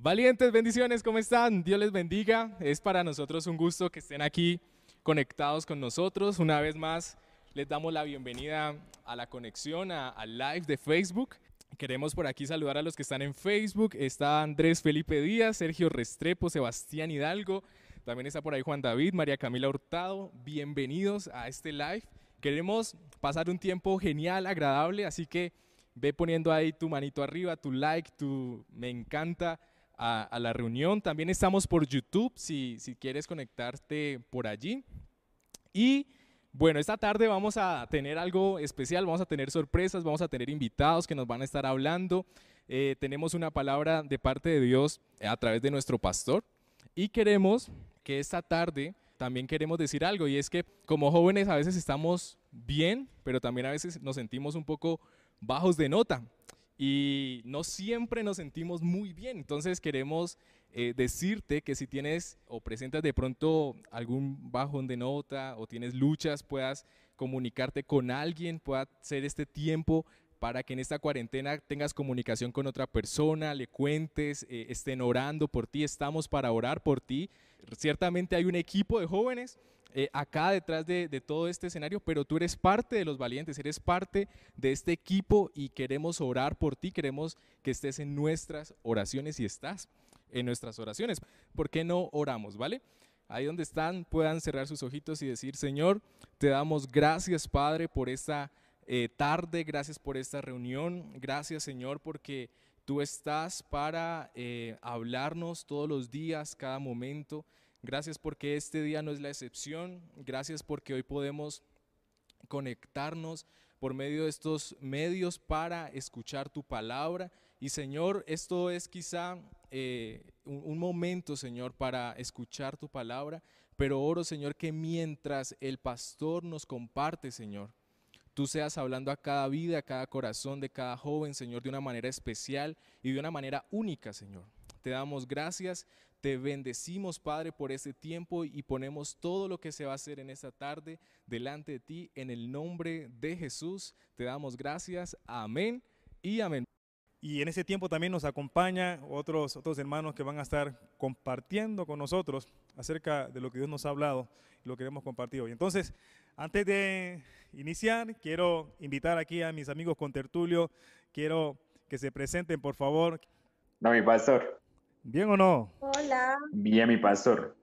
Valientes, bendiciones, ¿cómo están? Dios les bendiga. Es para nosotros un gusto que estén aquí conectados con nosotros. Una vez más, les damos la bienvenida a la conexión, al live de Facebook. Queremos por aquí saludar a los que están en Facebook. Está Andrés Felipe Díaz, Sergio Restrepo, Sebastián Hidalgo. También está por ahí Juan David, María Camila Hurtado. Bienvenidos a este live. Queremos pasar un tiempo genial, agradable, así que ve poniendo ahí tu manito arriba, tu like, tu me encanta a, la reunión. También estamos por YouTube, si, si quieres conectarte por allí. Y bueno, esta tarde vamos a tener algo especial, vamos a tener sorpresas, vamos a tener invitados que nos van a estar hablando. Eh, tenemos una palabra de parte de Dios a través de nuestro pastor y queremos que esta tarde también queremos decir algo y es que como jóvenes a veces estamos bien, pero también a veces nos sentimos un poco bajos de nota y no siempre nos sentimos muy bien. Entonces queremos eh, decirte que si tienes o presentas de pronto algún bajón de nota o tienes luchas, puedas comunicarte con alguien, pueda ser este tiempo para que en esta cuarentena tengas comunicación con otra persona, le cuentes, eh, estén orando por ti, estamos para orar por ti. Ciertamente hay un equipo de jóvenes eh, acá detrás de, todo este escenario, pero tú eres parte de los valientes, eres parte de este equipo y queremos orar por ti, queremos que estés en nuestras oraciones y estás en nuestras oraciones. ¿Por qué no oramos, vale? Ahí donde están puedan cerrar sus ojitos y decir, Señor, te damos gracias, Padre, por esta eh, tarde, gracias por esta reunión, gracias, Señor, porque tú estás para eh, hablarnos todos los días, cada momento. Gracias porque este día no es la excepción. Gracias porque hoy podemos conectarnos por medio de estos medios para escuchar tu palabra. Y Señor, esto es quizá eh, un, momento, Señor, para escuchar tu palabra, pero oro, Señor, que mientras el pastor nos comparte, Señor, tú seas hablando a cada vida, a cada corazón de cada joven, Señor, de una manera especial y de una manera única, Señor. Te damos gracias te bendecimos, Padre, por este tiempo y ponemos todo lo que se va a hacer en esta tarde delante de ti. En el nombre de Jesús te damos gracias. Amén y amén. Y en ese tiempo también nos acompaña otros, otros hermanos que van a estar compartiendo con nosotros acerca de lo que Dios nos ha hablado y lo queremos compartir hoy. Entonces, antes de iniciar, quiero invitar aquí a mis amigos con tertulio, quiero que se presenten, por favor. No, mi pastor. ¿Bien o no? Hola. Bien, mi pastor.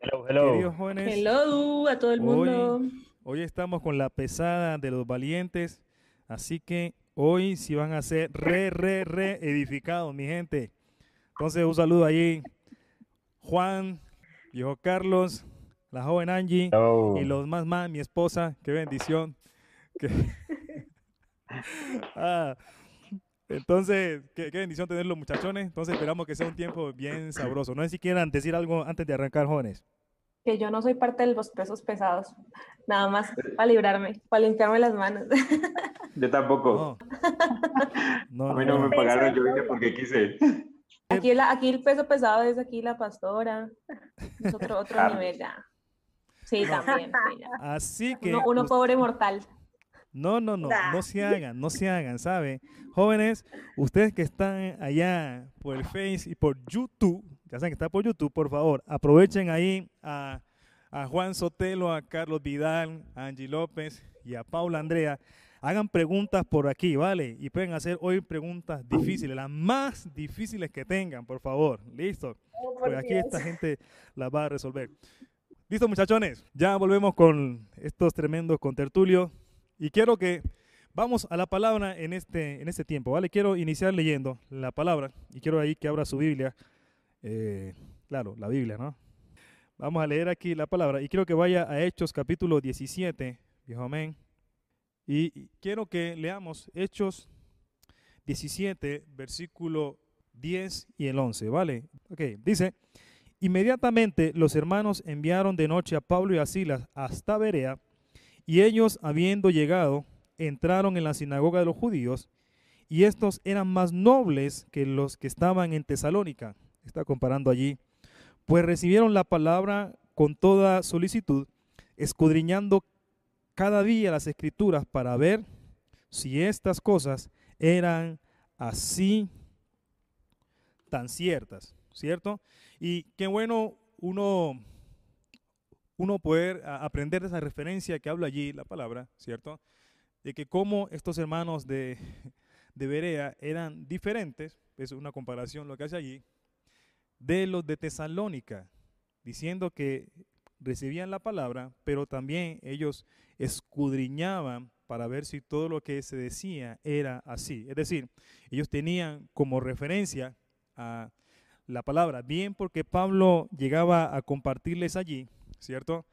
Hello, hello. Queridos jóvenes. Hello a todo el mundo. Hoy, estamos con la pesada de los valientes, así que hoy sí van a ser re, re, re edificados, mi gente. Entonces, un saludo allí. Juan, viejo Carlos, la joven Angie y los más más, mi esposa. Qué bendición. ah, entonces, qué, bendición tenerlos, muchachones. Entonces, esperamos que sea un tiempo bien sabroso. No sé si quieran decir algo antes de arrancar, jóvenes. Que yo no soy parte de los pesos pesados. Nada más para librarme, para limpiarme las manos. Yo tampoco. No. a mí no, me pagaron, yo vine porque quise. Aquí, aquí el peso pesado es aquí la pastora. Es otro, otro nivel ya. Sí, también. Así que. Uno, pobre mortal. No, no, no, no se hagan, no se hagan, ¿sabe? Jóvenes, ustedes que están allá por el Face y por YouTube, ya saben que está por YouTube, por favor, aprovechen ahí a, Juan Sotelo, a Carlos Vidal, a Angie López y a Paula Andrea. Hagan preguntas por aquí, ¿vale? Y pueden hacer hoy preguntas difíciles, las más difíciles que tengan, por favor. Listo. Oh, Porque aquí esta gente las va a resolver. Listo, muchachones. Ya volvemos con estos tremendos contertulios. Y quiero que vamos a la palabra en este, en este tiempo, ¿vale? Quiero iniciar leyendo la palabra y quiero ahí que abra su Biblia. Eh, claro, la Biblia, ¿no? Vamos a leer aquí la palabra y quiero que vaya a Hechos capítulo 17, viejo amén. Y quiero que leamos Hechos 17, versículo 10 y el 11, ¿vale? Ok, dice, inmediatamente los hermanos enviaron de noche a Pablo y a Silas hasta Berea y ellos, habiendo llegado, entraron en la sinagoga de los judíos, y estos eran más nobles que los que estaban en Tesalónica. Está comparando allí. Pues recibieron la palabra con toda solicitud, escudriñando cada día las escrituras para ver si estas cosas eran así tan ciertas, ¿cierto? Y qué bueno uno, uno poder aprender de esa referencia que habla allí la palabra, ¿cierto? De que como estos hermanos de, de Berea eran diferentes, es una comparación lo que hace allí, de los de Tesalónica, diciendo que recibían la palabra, pero también ellos escudriñaban para ver si todo lo que se decía era así. Es decir, ellos tenían como referencia a la palabra, bien porque Pablo llegaba a compartirles allí, ¿cierto?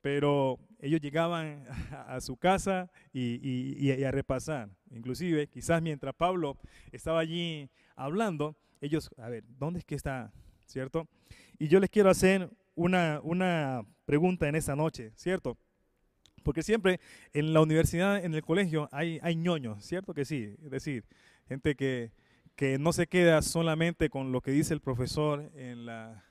Pero ellos llegaban a su casa y, a repasar. Inclusive, quizás mientras Pablo estaba allí hablando, ellos, a ver, ¿dónde es que está? ¿Cierto? Y yo les quiero hacer una, una pregunta en esa noche, ¿cierto? Porque siempre en la universidad, en el colegio, hay, hay ñoños, ¿cierto que sí? Es decir, gente que, que no se queda solamente con lo que dice el profesor en la,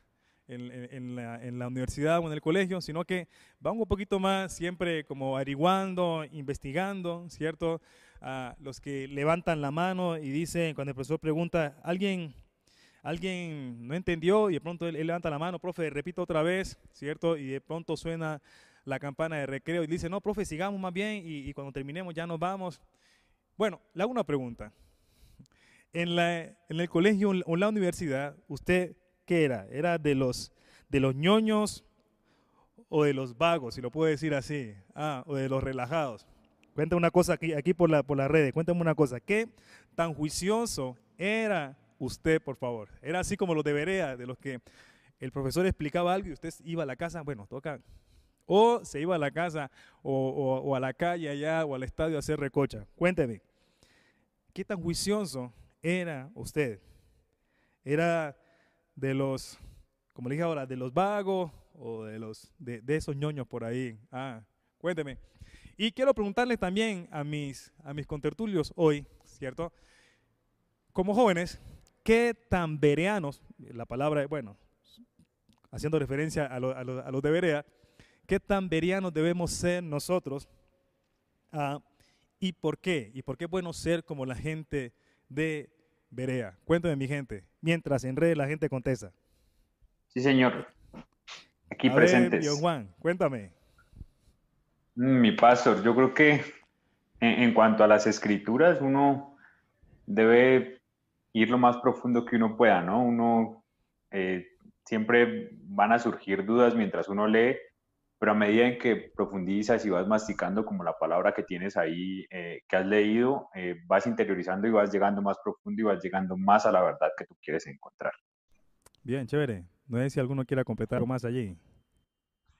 en, la, en, la, universidad o en el colegio, sino que va un poquito más siempre como averiguando, investigando, ¿cierto? A los que levantan la mano y dicen, cuando el profesor pregunta, ¿alguien, alguien no entendió? Y de pronto él, levanta la mano, profe, repito otra vez, ¿cierto? Y de pronto suena la campana de recreo y dice, no, profe, sigamos más bien y, cuando terminemos ya nos vamos. Bueno, le hago una pregunta. En, la, en el colegio o en la universidad, ¿usted qué era? ¿Era de los, de los ñoños o de los vagos, si lo puedo decir así? Ah, o de los relajados. Cuéntame una cosa aquí, aquí por, la, por las redes, cuéntame una cosa. ¿Qué tan juicioso era usted, por favor? ¿Era así como lo debería, de los que el profesor explicaba algo y usted iba a la casa? Bueno, toca o se iba a la casa o, a la calle allá o al estadio a hacer recocha. Cuénteme, ¿qué tan juicioso era usted? ¿Era de los, como le dije ahora, de los vagos o de, los, de, esos ñoños por ahí? Ah, cuénteme. Y quiero preguntarle también a mis, a mis contertulios hoy, ¿cierto? Como jóvenes, ¿qué tan vereanos, la palabra, bueno, haciendo referencia a, a los de Berea, ¿Qué tan verianos debemos ser nosotros? Ah, ¿Y por qué? ¿Y por qué es bueno ser como la gente de Berea? Cuéntame, mi gente, mientras en red la gente contesta. Sí, señor. Aquí presentes. Ver, Juan, cuéntame. Mm, mi pastor, yo creo que en, cuanto a las escrituras, uno debe ir lo más profundo que uno pueda, ¿no? Uno eh, siempre van a surgir dudas mientras uno lee pero a medida en que profundizas y vas masticando como la palabra que tienes ahí, eh, que has leído, eh, vas interiorizando y vas llegando más profundo y vas llegando más a la verdad que tú quieres encontrar. Bien, chévere. No sé si alguno quiera completar algo más allí.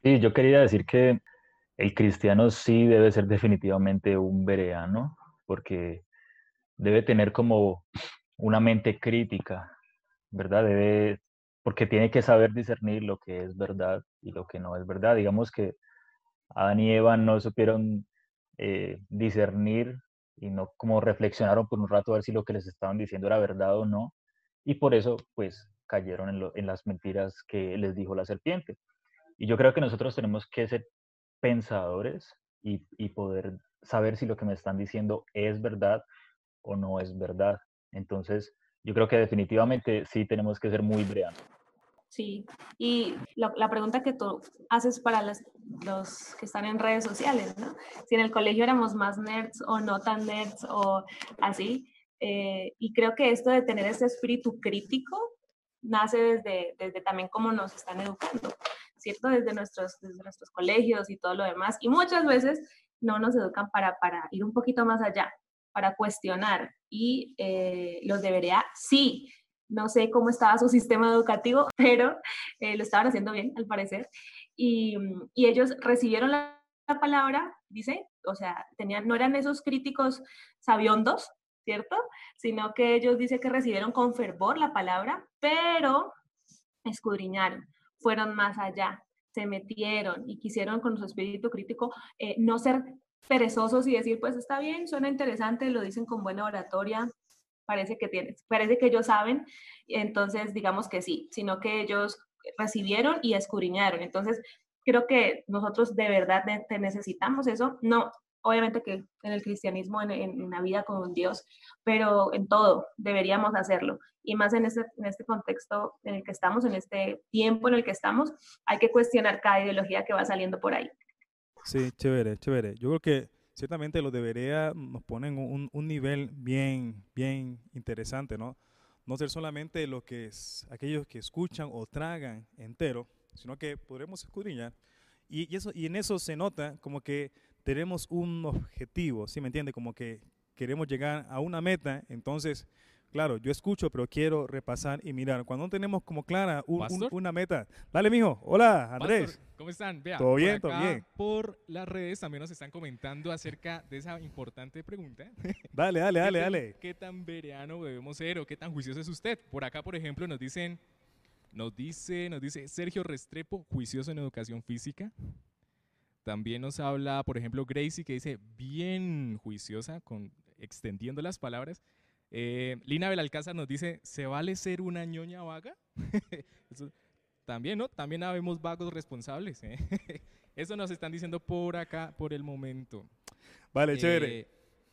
Sí, yo quería decir que el cristiano sí debe ser definitivamente un bereano, porque debe tener como una mente crítica, ¿verdad? Debe porque tiene que saber discernir lo que es verdad y lo que no es verdad. Digamos que Adán y Eva no supieron eh, discernir y no como reflexionaron por un rato a ver si lo que les estaban diciendo era verdad o no, y por eso pues cayeron en, en las mentiras que les dijo la serpiente. Y yo creo que nosotros tenemos que ser pensadores y, y poder saber si lo que me están diciendo es verdad o no es verdad. Entonces, yo creo que definitivamente sí tenemos que ser muy breanos. Sí, y la pregunta que tú haces para los, los, que están en redes sociales, ¿no? Si en el colegio éramos más nerds o no tan nerds o así. Eh, y creo que esto de tener ese espíritu crítico nace desde, desde también cómo nos están educando, ¿cierto? Desde nuestros, desde nuestros colegios y todo lo demás. Y muchas veces no nos educan para, para ir un poquito más allá, para cuestionar. Y eh, los debería, sí, no sé cómo estaba su sistema educativo, pero eh, lo estaban haciendo bien, al parecer. Y, y ellos recibieron la, palabra, dice, o sea, tenían, no eran esos críticos sabiondos, ¿cierto? Sino que ellos dice que recibieron con fervor la palabra, pero escudriñaron, fueron más allá, se metieron y quisieron con su espíritu crítico eh, no ser perezosos y decir, pues está bien, suena interesante, lo dicen con buena oratoria, parece que tienes, parece que ellos saben, entonces digamos que sí, sino que ellos recibieron y escudriñaron. Entonces, creo que nosotros de verdad necesitamos eso. No, obviamente que en el cristianismo, en, en, la vida con Dios, pero en todo deberíamos hacerlo. Y más en este, en este contexto en el que estamos, en este tiempo en el que estamos, hay que cuestionar cada ideología que va saliendo por ahí. Sí, chévere, chévere. Yo creo que ciertamente los debería nos ponen un, un nivel bien, bien interesante, ¿no? No ser solamente lo que es aquellos que escuchan o tragan entero, sino que podremos escudriñar. Y, y, eso, y en eso se nota como que tenemos un objetivo, ¿sí me entiende? Como que queremos llegar a una meta, entonces, claro, yo escucho, pero quiero repasar y mirar. Cuando no tenemos como clara una meta. Dale, mijo. Hola, Andrés. ¿Cómo están? Vea, todo bien, todo bien. Por las redes también nos están comentando acerca de esa importante pregunta. Dale, dale, dale, dale. ¿Qué tan vereano debemos ser o qué tan juicioso es usted? Por acá, por ejemplo, nos dicen, nos dice, nos dice Sergio Restrepo, juicioso en educación física. También nos habla, por ejemplo, Gracie, que dice bien juiciosa, con, extendiendo las palabras. Eh, Lina Belalcázar nos dice, ¿se vale ser una ñoña vaga? también, ¿no? También habemos vagos responsables. ¿eh? Eso nos están diciendo por acá, por el momento. Vale, chévere. Eh,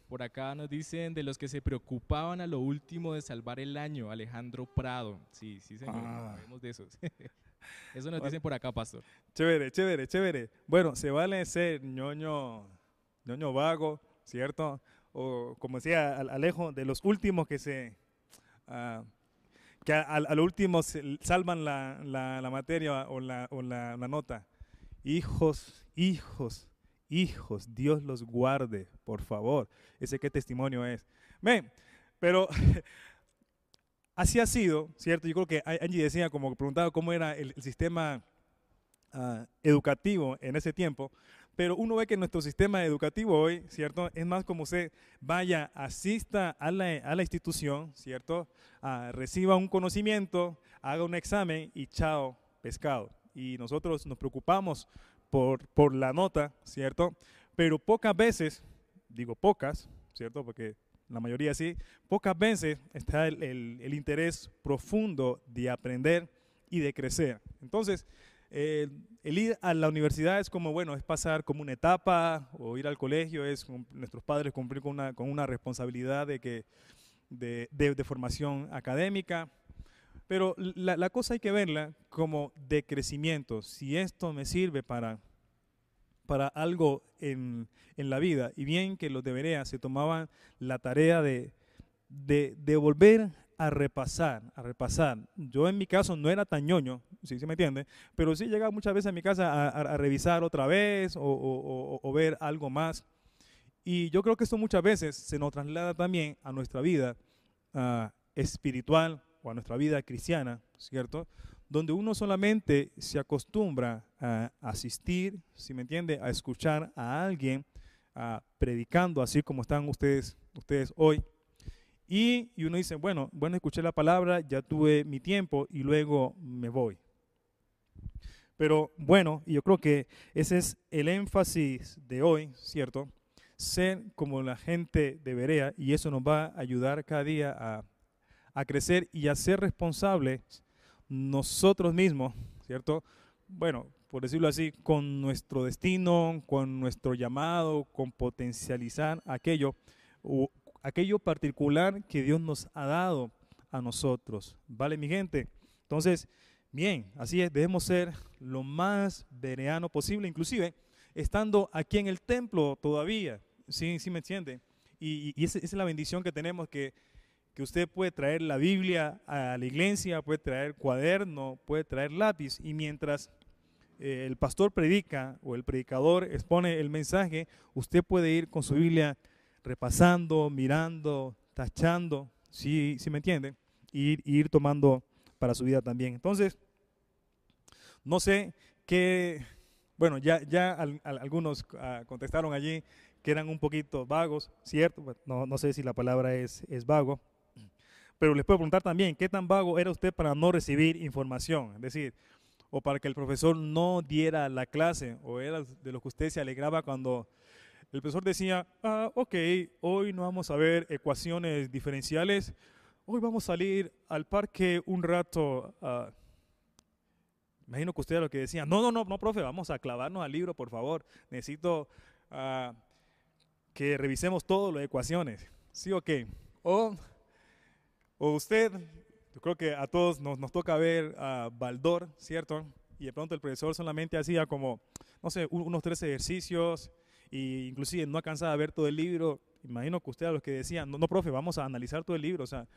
por acá nos dicen de los que se preocupaban a lo último de salvar el año, Alejandro Prado. Sí, sí, señor, ah. sabemos de esos. Eso nos dicen por acá, pastor. Chévere, chévere, chévere. Bueno, se vale ser ñoño, ñoño vago, ¿cierto? O como decía Alejo, de los últimos que se... Uh, que al, último salvan la, la, materia o, la, o la, nota. Hijos, hijos, hijos, Dios los guarde, por favor. Ese qué testimonio es. Pero Así ha sido, ¿cierto? Yo creo que Angie decía, como preguntaba cómo era el, sistema ah, educativo en ese tiempo, pero uno ve que nuestro sistema educativo hoy, ¿cierto? Es más como usted vaya, asista a la, a la institución, ¿cierto? Ah, reciba un conocimiento, haga un examen y chao, pescado. Y nosotros nos preocupamos por, por la nota, ¿cierto? Pero pocas veces, digo pocas, ¿cierto? Porque la mayoría sí, pocas veces está el, interés profundo de aprender y de crecer. Entonces, el ir a la universidad es como, bueno, es pasar como una etapa, o ir al colegio es nuestros padres cumplir con una, con una responsabilidad de, que, de, de, formación académica, pero la, la, cosa hay que verla como de crecimiento. Si esto me sirve para para algo en, la vida. Y bien que los de se tomaban la tarea de, de, volver a repasar, a repasar. Yo en mi caso no era tan ñoño, si se me entiende, pero sí llegaba muchas veces a mi casa a, revisar otra vez o, ver algo más. Y yo creo que esto muchas veces se nos traslada también a nuestra vida ah, espiritual o a nuestra vida cristiana, ¿cierto? donde uno solamente se acostumbra a asistir, si me entiende, a escuchar a alguien predicando, así como están ustedes, ustedes hoy. Y, y, uno dice, bueno, bueno, escuché la palabra, ya tuve mi tiempo y luego me voy. Pero bueno, yo creo que ese es el énfasis de hoy, ¿cierto? Ser como la gente debería y eso nos va a ayudar cada día a, a crecer y a ser responsables nosotros mismos, ¿cierto? Bueno, por decirlo así, con nuestro destino, con nuestro llamado, con potencializar aquello, aquello particular que Dios nos ha dado a nosotros. ¿Vale, mi gente? Entonces, bien, así es, debemos ser lo más vereano posible, inclusive estando aquí en el templo todavía, ¿sí, sí me entiende? Y, esa es la bendición que tenemos que que usted puede traer la Biblia a la iglesia, puede traer cuaderno, puede traer lápiz y mientras eh, el pastor predica o el predicador expone el mensaje, usted puede ir con su Biblia repasando, mirando, tachando, si ¿sí, me entiende? Y, ir tomando para su vida también. Entonces, no sé qué, bueno, ya, ya algunos ah, contestaron allí que eran un poquito vagos, ¿cierto? No, no sé si la palabra es, es vago, pero les puedo preguntar también, ¿qué tan vago era usted para no recibir información? Es decir, o para que el profesor no diera la clase, o era de lo que usted se alegraba cuando el profesor decía, ah, ok, hoy no vamos a ver ecuaciones diferenciales, hoy vamos a salir al parque un rato. Imagino que usted era lo que decía, no, no, no, no, profe, vamos a clavarnos al libro, por favor. Necesito uh, que revisemos lo de ecuaciones. ¿Sí o qué? O, o usted, yo creo que a todos nos, nos toca ver a Baldor, ¿cierto? Y de pronto el profesor solamente hacía como, no sé, unos tres ejercicios e inclusive no alcanzaba a ver todo el libro. Imagino que usted a los que decían, no, no, profe, vamos a analizar todo el libro. O sea,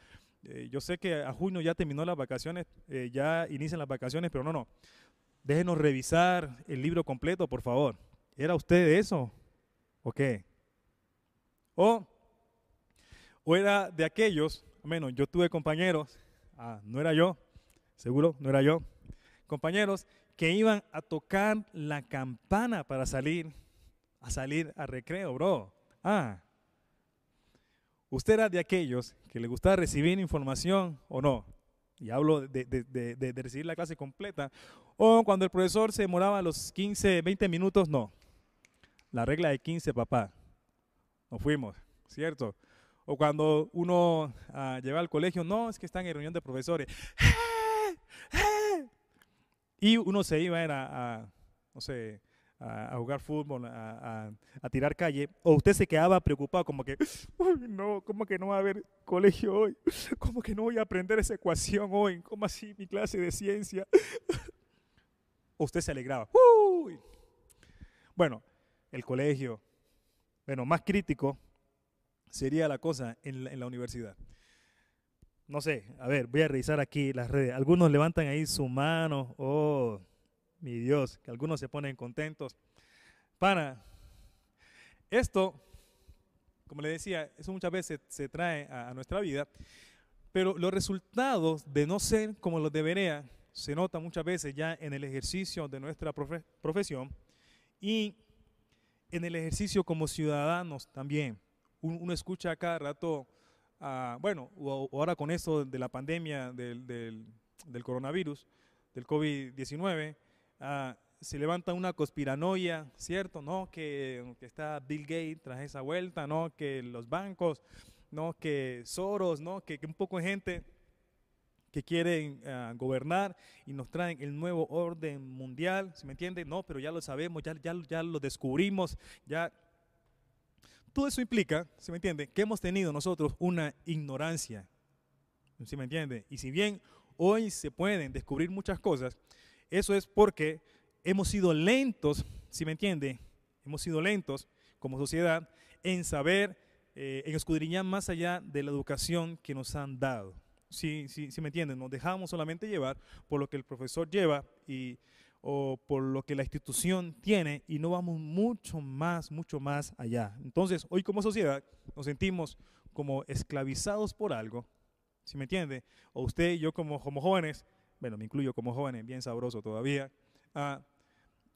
eh, yo sé que a junio ya terminó las vacaciones, eh, ya inician las vacaciones, pero no, no. Déjenos revisar el libro completo, por favor. ¿Era usted de eso? ¿O qué? O, o era de aquellos, menos yo tuve compañeros, ah, no era yo, seguro, no era yo, compañeros que iban a tocar la campana para salir, a salir a recreo, bro. Ah, usted era de aquellos que le gustaba recibir información o no. Y hablo de, de, recibir la clase completa. O cuando el profesor se demoraba los 15, 20 minutos, no. La regla de 15, papá. Nos fuimos, ¿cierto? O cuando uno uh, al colegio, no, es que están en reunión de profesores. Y uno se iba a, a no sé, a, jugar fútbol, a, a, tirar calle, o usted se quedaba preocupado como que, uy, no, ¿cómo que no va a haber colegio hoy? ¿Cómo que no voy a aprender esa ecuación hoy? ¿Cómo así mi clase de ciencia? o usted se alegraba. Uy. Bueno, el colegio, bueno, más crítico sería la cosa en la, en la universidad no sé, a ver, voy a revisar aquí las redes. Algunos levantan ahí su mano, oh, mi Dios, que algunos se ponen contentos. Para, esto, como le decía, eso muchas veces se trae a, nuestra vida, pero los resultados de no ser como los debería se nota muchas veces ya en el ejercicio de nuestra profe profesión y en el ejercicio como ciudadanos también. Uno, escucha cada rato uh, bueno, ahora con esto de la pandemia del, del, del coronavirus, del COVID-19, uh, se levanta una conspiranoia, ¿cierto? ¿No? Que, está Bill Gates tras esa vuelta, ¿no? Que los bancos, ¿no? Que Soros, ¿no? Que, que un poco de gente que quieren uh, gobernar y nos traen el nuevo orden mundial, ¿se me entiende? No, pero ya lo sabemos, ya, ya, ya lo descubrimos, ya todo eso implica, ¿se me entiende?, que hemos tenido nosotros una ignorancia. ¿Se me entiende? Y si bien hoy se pueden descubrir muchas cosas, eso es porque hemos sido lentos, ¿sí me entiende? Hemos sido lentos como sociedad en saber, eh, en escudriñar más allá de la educación que nos han dado. ¿Sí, sí, sí me entienden? Nos dejamos solamente llevar por lo que el profesor lleva y o por lo que la institución tiene y no vamos mucho más, mucho más allá. Entonces, hoy como sociedad nos sentimos como esclavizados por algo, ¿sí me entiende? O usted y yo como, como jóvenes, bueno, me incluyo como jóvenes, bien sabroso todavía, uh,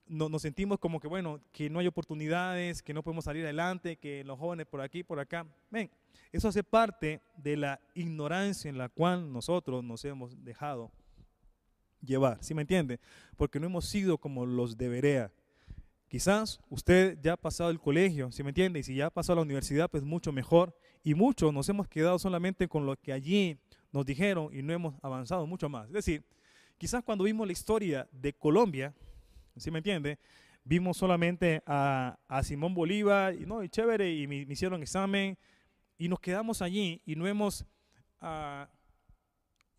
no, nos sentimos como que, bueno, que no hay oportunidades, que no podemos salir adelante, que los jóvenes por aquí, por acá. Ven, eso hace parte de la ignorancia en la cual nosotros nos hemos dejado llevar, ¿sí me entiende? Porque no hemos sido como los debería. Quizás usted ya ha pasado el colegio, ¿sí me entiende? Y si ya ha pasado la universidad, pues mucho mejor. Y muchos nos hemos quedado solamente con lo que allí nos dijeron y no hemos avanzado mucho más. Es decir, quizás cuando vimos la historia de Colombia, ¿sí me entiende? Vimos solamente a, a Simón Bolívar y no, y chévere, y me, hicieron examen y nos quedamos allí y no hemos... Uh,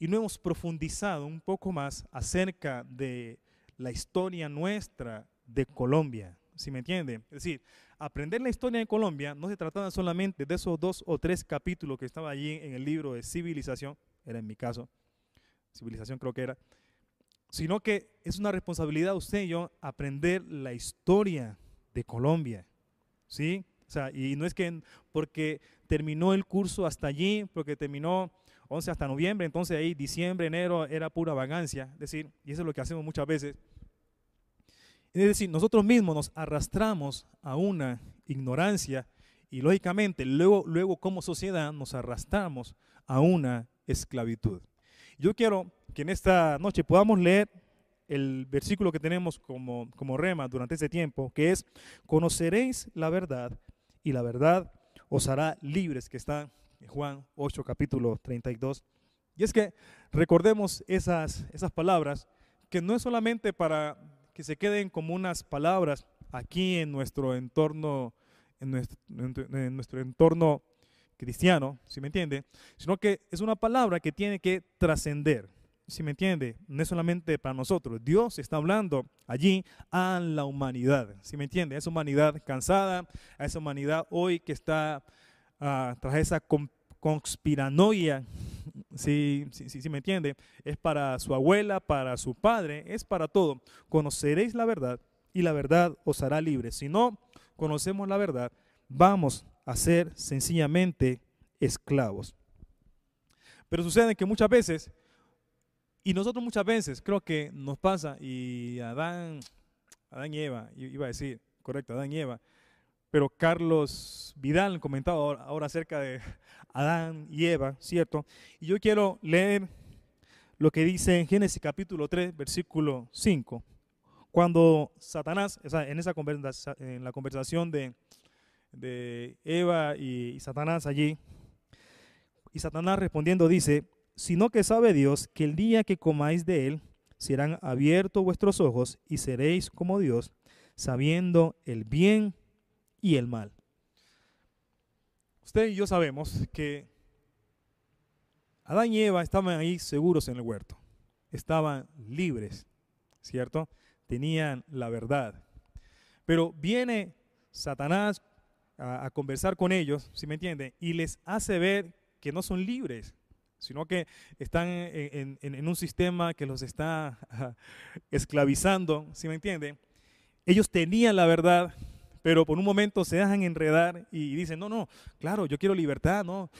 y no hemos profundizado un poco más acerca de la historia nuestra de Colombia. ¿Sí me entiende? Es decir, aprender la historia de Colombia no se trataba solamente de esos dos o tres capítulos que estaba allí en el libro de civilización, era en mi caso, civilización creo que era, sino que es una responsabilidad usted y yo aprender la historia de Colombia. ¿Sí? O sea, y no es que porque terminó el curso hasta allí, porque terminó 11 hasta noviembre, entonces ahí diciembre, enero era pura vagancia, es decir, y eso es lo que hacemos muchas veces. Es decir, nosotros mismos nos arrastramos a una ignorancia y lógicamente luego, luego como sociedad nos arrastramos a una esclavitud. Yo quiero que en esta noche podamos leer el versículo que tenemos como, como rema durante este tiempo, que es, conoceréis la verdad y la verdad os hará libres, que está Juan 8, capítulo 32. Y es que recordemos esas, esas palabras, que no es solamente para que se queden como unas palabras aquí en nuestro entorno en nuestro, en nuestro entorno cristiano, si me entiende? Sino que es una palabra que tiene que trascender, si me entiende? No es solamente para nosotros. Dios está hablando allí a la humanidad, si me entiende? A esa humanidad cansada, a esa humanidad hoy que está uh, tras esa conspiranoia, si, si, si, me entiende, es para su abuela, para su padre, es para todo. Conoceréis la verdad y la verdad os hará libre. Si no conocemos la verdad, vamos a ser sencillamente esclavos. Pero sucede que muchas veces, y nosotros muchas veces, creo que nos pasa, y Adán, Adán y Eva, iba a decir, correcto, Adán y Eva, pero Carlos Vidal comentaba ahora acerca de Adán y Eva, ¿cierto? Y yo quiero leer lo que dice en Génesis capítulo 3, versículo 5. Cuando Satanás, en esa en la conversación de, de Eva y, Satanás allí, y Satanás respondiendo dice, sino que sabe Dios que el día que comáis de él, serán abiertos vuestros ojos y seréis como Dios, sabiendo el bien y el mal. Usted y yo sabemos que Adán y Eva estaban ahí seguros en el huerto, estaban libres, ¿cierto? Tenían la verdad. Pero viene Satanás a, conversar con ellos, si me entienden? Y les hace ver que no son libres, sino que están en, un sistema que los está esclavizando, ¿sí me entienden? Ellos tenían la verdad, pero por un momento se dejan enredar y dicen, no, no, claro, yo quiero libertad, no,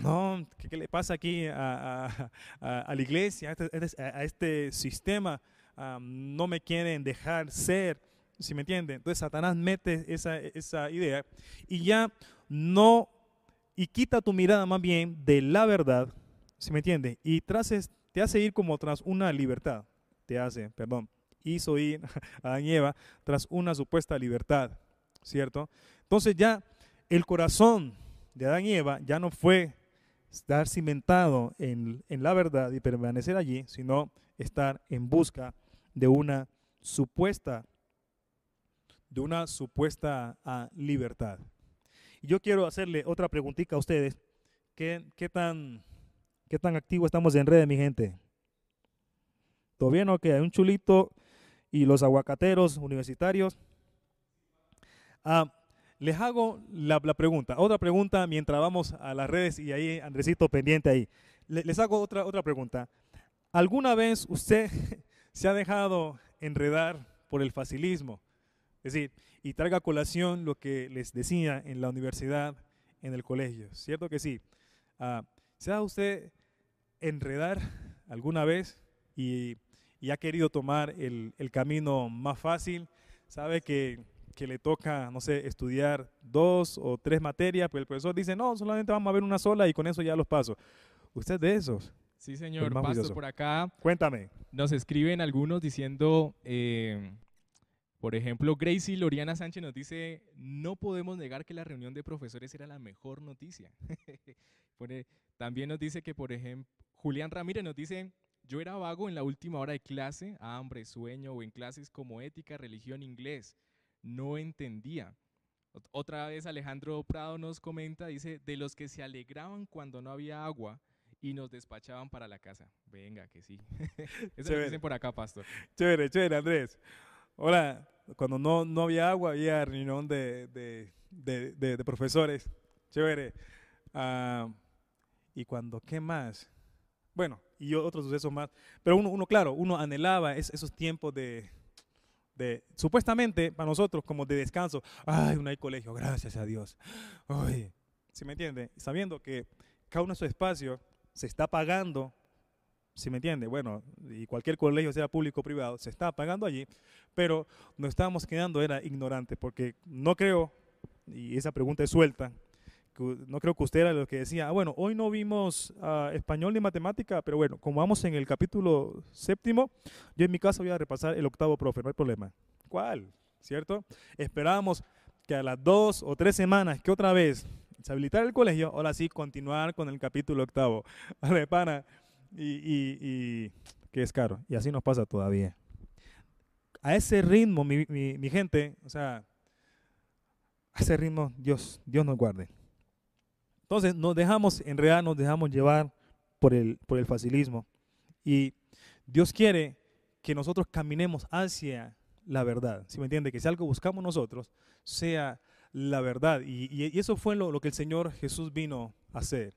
no, ¿qué, le pasa aquí a, la iglesia, a este, este, este sistema? Ah, no me quieren dejar ser, si me entiende? Entonces Satanás mete esa, esa idea y ya no, y quita tu mirada más bien de la verdad, si me entiende? Y traces, te hace ir como tras una libertad, te hace, perdón, hizo ir a tras una supuesta libertad, ¿cierto? Entonces ya el corazón de Adán y Eva ya no fue estar cimentado en, en la verdad y permanecer allí, sino estar en busca de una supuesta de una supuesta ah, libertad. Y yo quiero hacerle otra preguntita a ustedes. ¿Qué, qué tan, ¿Qué tan activo estamos en redes, mi gente? ¿Todo bien o qué? Hay un chulito y los aguacateros universitarios. Ah, les hago la, pregunta. Otra pregunta mientras vamos a las redes y ahí Andresito pendiente ahí. les hago otra, otra pregunta. ¿Alguna vez usted se ha dejado enredar por el facilismo? Es decir, y traiga a colación lo que les decía en la universidad, en el colegio. ¿Cierto que sí? Uh, ¿Se ha usted enredar alguna vez y, ha querido tomar el, camino más fácil? ¿Sabe que, le toca, no sé, estudiar dos o tres materias, pero el profesor dice, no, solamente vamos a ver una sola y con eso ya los paso? ¿Usted de esos? Sí, señor. Paso por acá. Cuéntame. Nos escriben algunos diciendo... Eh, por ejemplo, Gracie Loriana Sánchez nos dice, no podemos negar que la reunión de profesores era la mejor noticia. También nos dice que, por ejemplo, Julián Ramírez nos dice, yo era vago en la última hora de clase, hambre, sueño o en clases como ética, religión, inglés. No entendía. Otra vez Alejandro Prado nos comenta, dice, de los que se alegraban cuando no había agua y nos despachaban para la casa. Venga, que sí. Eso lo dicen por acá, pastor. Chévere, chévere, Andrés. Hola, cuando no, no había agua, había reunión de, de, profesores. Chévere. Ah, y cuando, ¿qué más? Bueno, y otros sucesos más. Pero uno, uno claro, uno anhelaba esos tiempos de, de, supuestamente para nosotros como de descanso. Ay, no hay colegio, gracias a Dios. Ay, ¿sí me entiende? Sabiendo que cada uno de esos espacios se está pagando ¿sí me entiende? Bueno, y cualquier colegio, sea público o privado, se está pagando allí, pero nos estábamos quedando era ignorante, porque no creo, y esa pregunta es suelta, no creo que usted era lo que decía, ah, bueno, hoy no vimos uh, español ni matemática, pero bueno, como vamos en el capítulo séptimo, yo en mi caso voy a repasar el octavo profe, no hay problema. ¿Cuál? ¿Cierto? Esperábamos que a las dos o tres semanas que otra vez se habilitara el colegio, ahora sí continuar con el capítulo octavo. Vale, pana, y, y, que es caro. Y así nos pasa todavía. A ese ritmo, mi, mi, gente, o sea, a ese ritmo, Dios, Dios nos guarde. Entonces nos dejamos, en realidad nos dejamos llevar por el, por el facilismo. Y Dios quiere que nosotros caminemos hacia la verdad. ¿Sí me entiende? Que si algo buscamos nosotros, sea la verdad. Y, eso fue lo, que el Señor Jesús vino a hacer.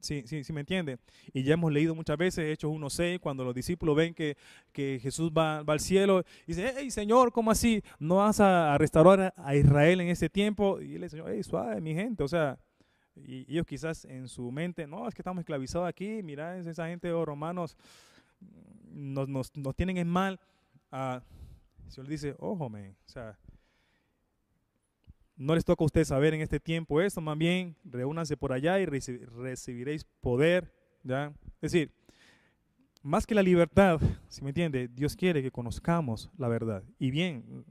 Sí, sí, sí me entiende. Y ya hemos leído muchas veces Hechos 1.6, cuando los discípulos ven que, que Jesús va, al cielo, y dice, hey Señor, ¿cómo así? ¿No vas a, restaurar a, Israel en ese tiempo? Y él dice, hey, suave, mi gente. O sea, y ellos quizás en su mente, no, es que estamos esclavizados aquí, mira, esa gente de oh, romanos nos, nos, nos, tienen en mal. Ah, el Señor dice, ojo, o sea, no les toca a ustedes saber en este tiempo esto, más bien reúnanse por allá y recibiréis poder. ¿ya? Es decir, más que la libertad, si me entiende, Dios quiere que conozcamos la verdad. Y bien,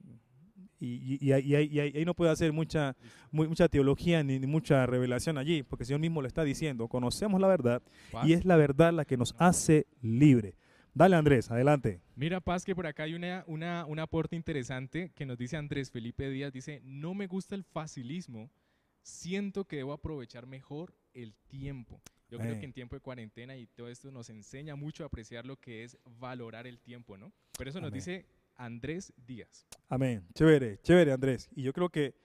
y, ahí, no puede hacer mucha, mucha teología ni, mucha revelación allí, porque el Señor mismo lo está diciendo, conocemos la verdad y es la verdad la que nos hace libre. Dale Andrés, adelante. Mira, Paz, que por acá hay una, una, un aporte interesante que nos dice Andrés Felipe Díaz, dice, no me gusta el facilismo, siento que debo aprovechar mejor el tiempo. Yo creo que en tiempo de cuarentena y todo esto nos enseña mucho a apreciar lo que es valorar el tiempo, ¿no? Por eso nos dice Andrés Díaz. Amén. Chévere, chévere Andrés. Y yo creo que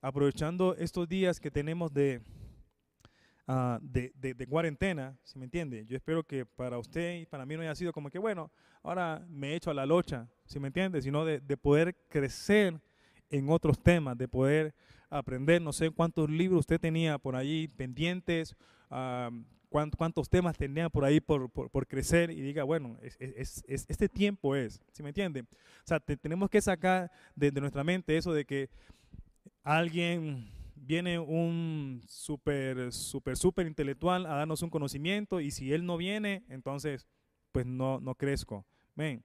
aprovechando estos días que tenemos de, Ah, de, cuarentena, si me entiende? Yo espero que para usted y para mí no haya sido como que, bueno, ahora me echo a la locha, si me entiende? Sino de, de, poder crecer en otros temas, de poder aprender, no sé cuántos libros usted tenía por ahí pendientes, ah, cuántos, temas tenía por ahí por, por, crecer y diga, bueno, es, es, es, este tiempo es, si me entiende? O sea, tenemos que sacar de, de nuestra mente eso de que alguien viene un súper, súper, súper intelectual a darnos un conocimiento y si él no viene, entonces pues no, no crezco. Ven.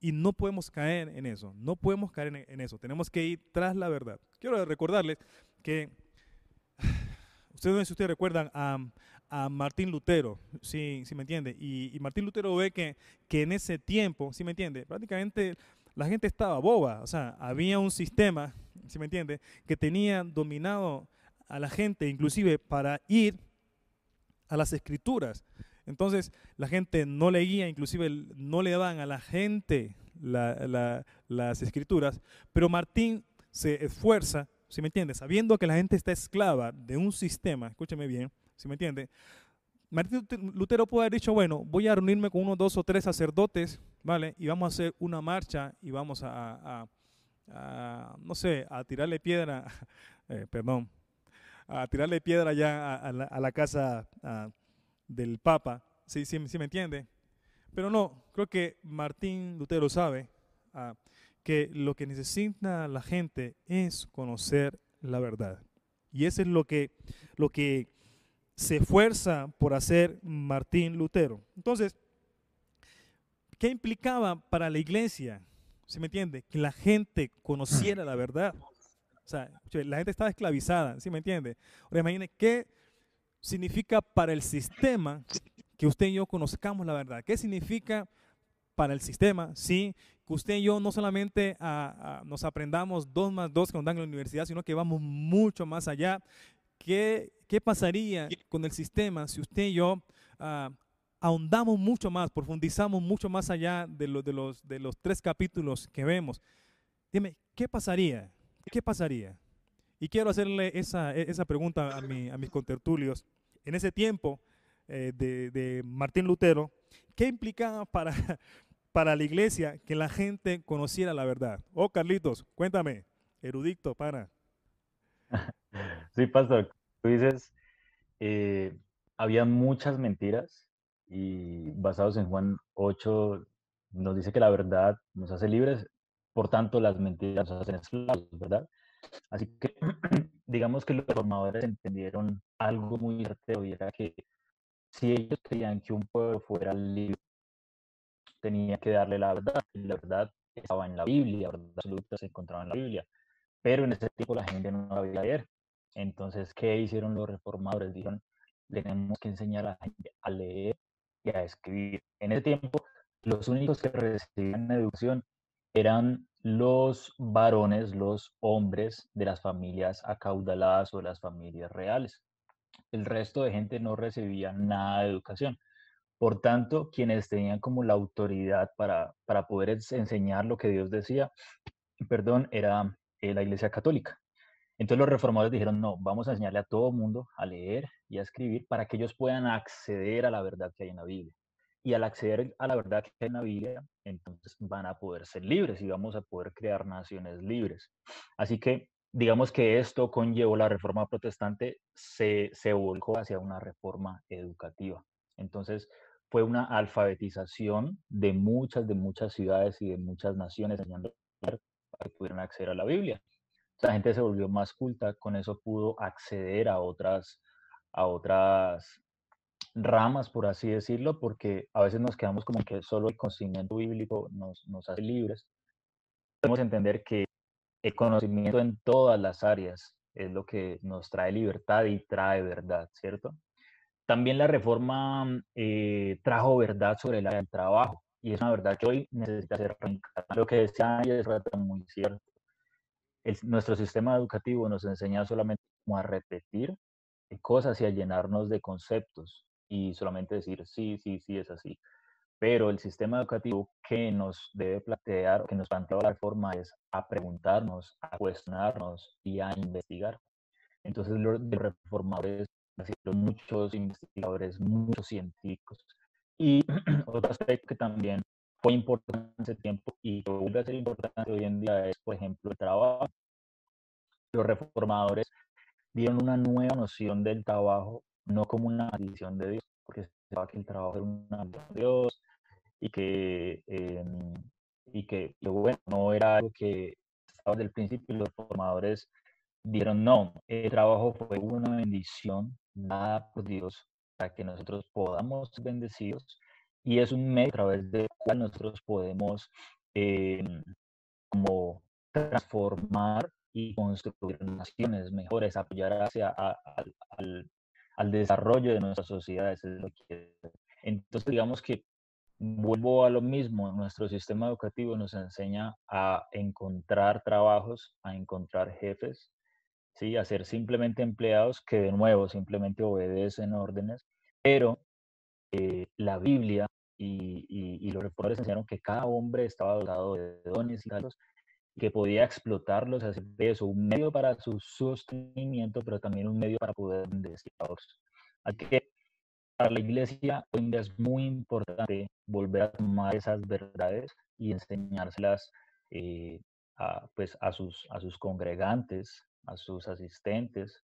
Y no podemos caer en eso, no podemos caer en, eso, tenemos que ir tras la verdad. Quiero recordarles que, ustedes si ustedes recuerdan a, a Martín Lutero, si ¿sí, me entiende, y, Martín Lutero ve que, que en ese tiempo, si me entiende, prácticamente la gente estaba boba, o sea, había un sistema ¿sí me entiende? Que tenía dominado a la gente, inclusive para ir a las escrituras. Entonces la gente no leía, inclusive no le daban a la gente las escrituras, pero Martín se esfuerza, ¿sí me entiende? Sabiendo que la gente está esclava de un sistema, escúcheme bien, ¿sí me entiende? Martín Lutero puede haber dicho, bueno, voy a reunirme con unos dos o tres sacerdotes, ¿vale? Y vamos a hacer una marcha y vamos a no sé, a tirarle piedra, eh, perdón, a tirarle piedra ya a, la, casa del Papa, ¿sí, sí, me entiende? Pero no, creo que Martín Lutero sabe ah, que lo que necesita la gente es conocer la verdad. Y eso es lo que, lo que se esfuerza por hacer Martín Lutero. Entonces, ¿qué implicaba para la iglesia ¿Sí me entiende? Que la gente conociera la verdad. O sea, la gente estaba esclavizada, ¿sí me entiende? Ahora imagine qué significa para el sistema que usted y yo conozcamos la verdad. ¿Qué significa para el sistema, sí, que usted y yo no solamente nos aprendamos dos más dos que nos dan en la universidad, sino que vamos mucho más allá. ¿Qué, qué pasaría con el sistema si usted y yo ah, ahondamos mucho más, profundizamos mucho más allá de, de, los, de los tres capítulos que vemos. Dime, ¿qué pasaría? ¿Qué pasaría? Y quiero hacerle esa, e, esa pregunta a, mi, a mis contertulios. En ese tiempo eh, de, de, Martín Lutero, ¿qué implicaba para, para la iglesia que la gente conociera la verdad? Oh, Carlitos, cuéntame, erudito, para. Sí, pastor, tú dices, eh, había muchas mentiras y basados en Juan 8 nos dice que la verdad nos hace libres, por tanto las mentiras nos hacen esclavos, ¿verdad? Así que digamos que los reformadores entendieron algo muy certero y era que si ellos creían que un pueblo fuera libre, tenía que darle la verdad, la verdad estaba en la Biblia, la verdad absoluta se encontraba en la Biblia, pero en ese tiempo la gente no sabía leer. Entonces, ¿qué hicieron los reformadores? Dijeron, tenemos que enseñar a la gente a leer a escribir. En ese tiempo, los únicos que recibían educación eran los varones, los hombres de las familias acaudaladas o las familias reales. El resto de gente no recibía nada de educación. Por tanto, quienes tenían como la autoridad para, para poder enseñar lo que Dios decía, perdón, era eh, la Iglesia Católica. Entonces los reformadores dijeron, no, vamos a enseñarle a todo mundo a leer y a escribir para que ellos puedan acceder a la verdad que hay en la Biblia. Y al acceder a la verdad que hay en la Biblia, entonces van a poder ser libres y vamos a poder crear naciones libres. Así que digamos que esto conllevó la reforma protestante, se, se volcó hacia una reforma educativa. Entonces fue una alfabetización de muchas, de muchas ciudades y de muchas naciones enseñando para que pudieran acceder a la Biblia. La gente se volvió más culta, con eso pudo acceder a otras, a otras ramas, por así decirlo, porque a veces nos quedamos como que solo el conocimiento bíblico nos, nos hace libres. Podemos entender que el conocimiento en todas las áreas es lo que nos trae libertad y trae verdad, ¿cierto? También la reforma eh, trajo verdad sobre el trabajo y es una verdad que hoy necesita ser Lo que decía es muy cierto. Nuestro sistema educativo nos enseña solamente a repetir cosas y a llenarnos de conceptos y solamente decir sí, sí, sí, es así. Pero el sistema educativo que nos debe plantear, que nos plantea la reforma es a preguntarnos, a cuestionarnos y a investigar. Entonces los reformadores, muchos investigadores, muchos científicos. Y otro aspecto que también fue importante ese tiempo y que vuelve a ser importante hoy en día es, por ejemplo, el trabajo. Los reformadores dieron una nueva noción del trabajo no como una maldición de Dios, porque se que el trabajo era una maldición de Dios y que, em, y que, bueno, no era algo que estaba desde el principio los formadores dijeron, no, el trabajo fue una bendición dada por Dios para que nosotros podamos ser bendecidos y es un medio a través del cual nosotros podemos em, como transformar y construir naciones mejores, apoyar hacia al, al desarrollo de nuestras sociedades. Entonces, digamos que vuelvo a lo mismo, nuestro sistema educativo nos enseña a encontrar trabajos, a encontrar jefes, ¿sí? a ser simplemente empleados que de nuevo simplemente obedecen órdenes, pero eh, la Biblia y, y, los reformadores enseñaron que cada hombre estaba dotado de dones y talentos que podía explotarlos, hacer de eso un medio para su sostenimiento, pero también un medio para poder bendecir a otros. Así que para la iglesia hoy es muy importante volver a tomar esas verdades y enseñárselas eh, a, pues, a, sus, a sus congregantes, a sus asistentes,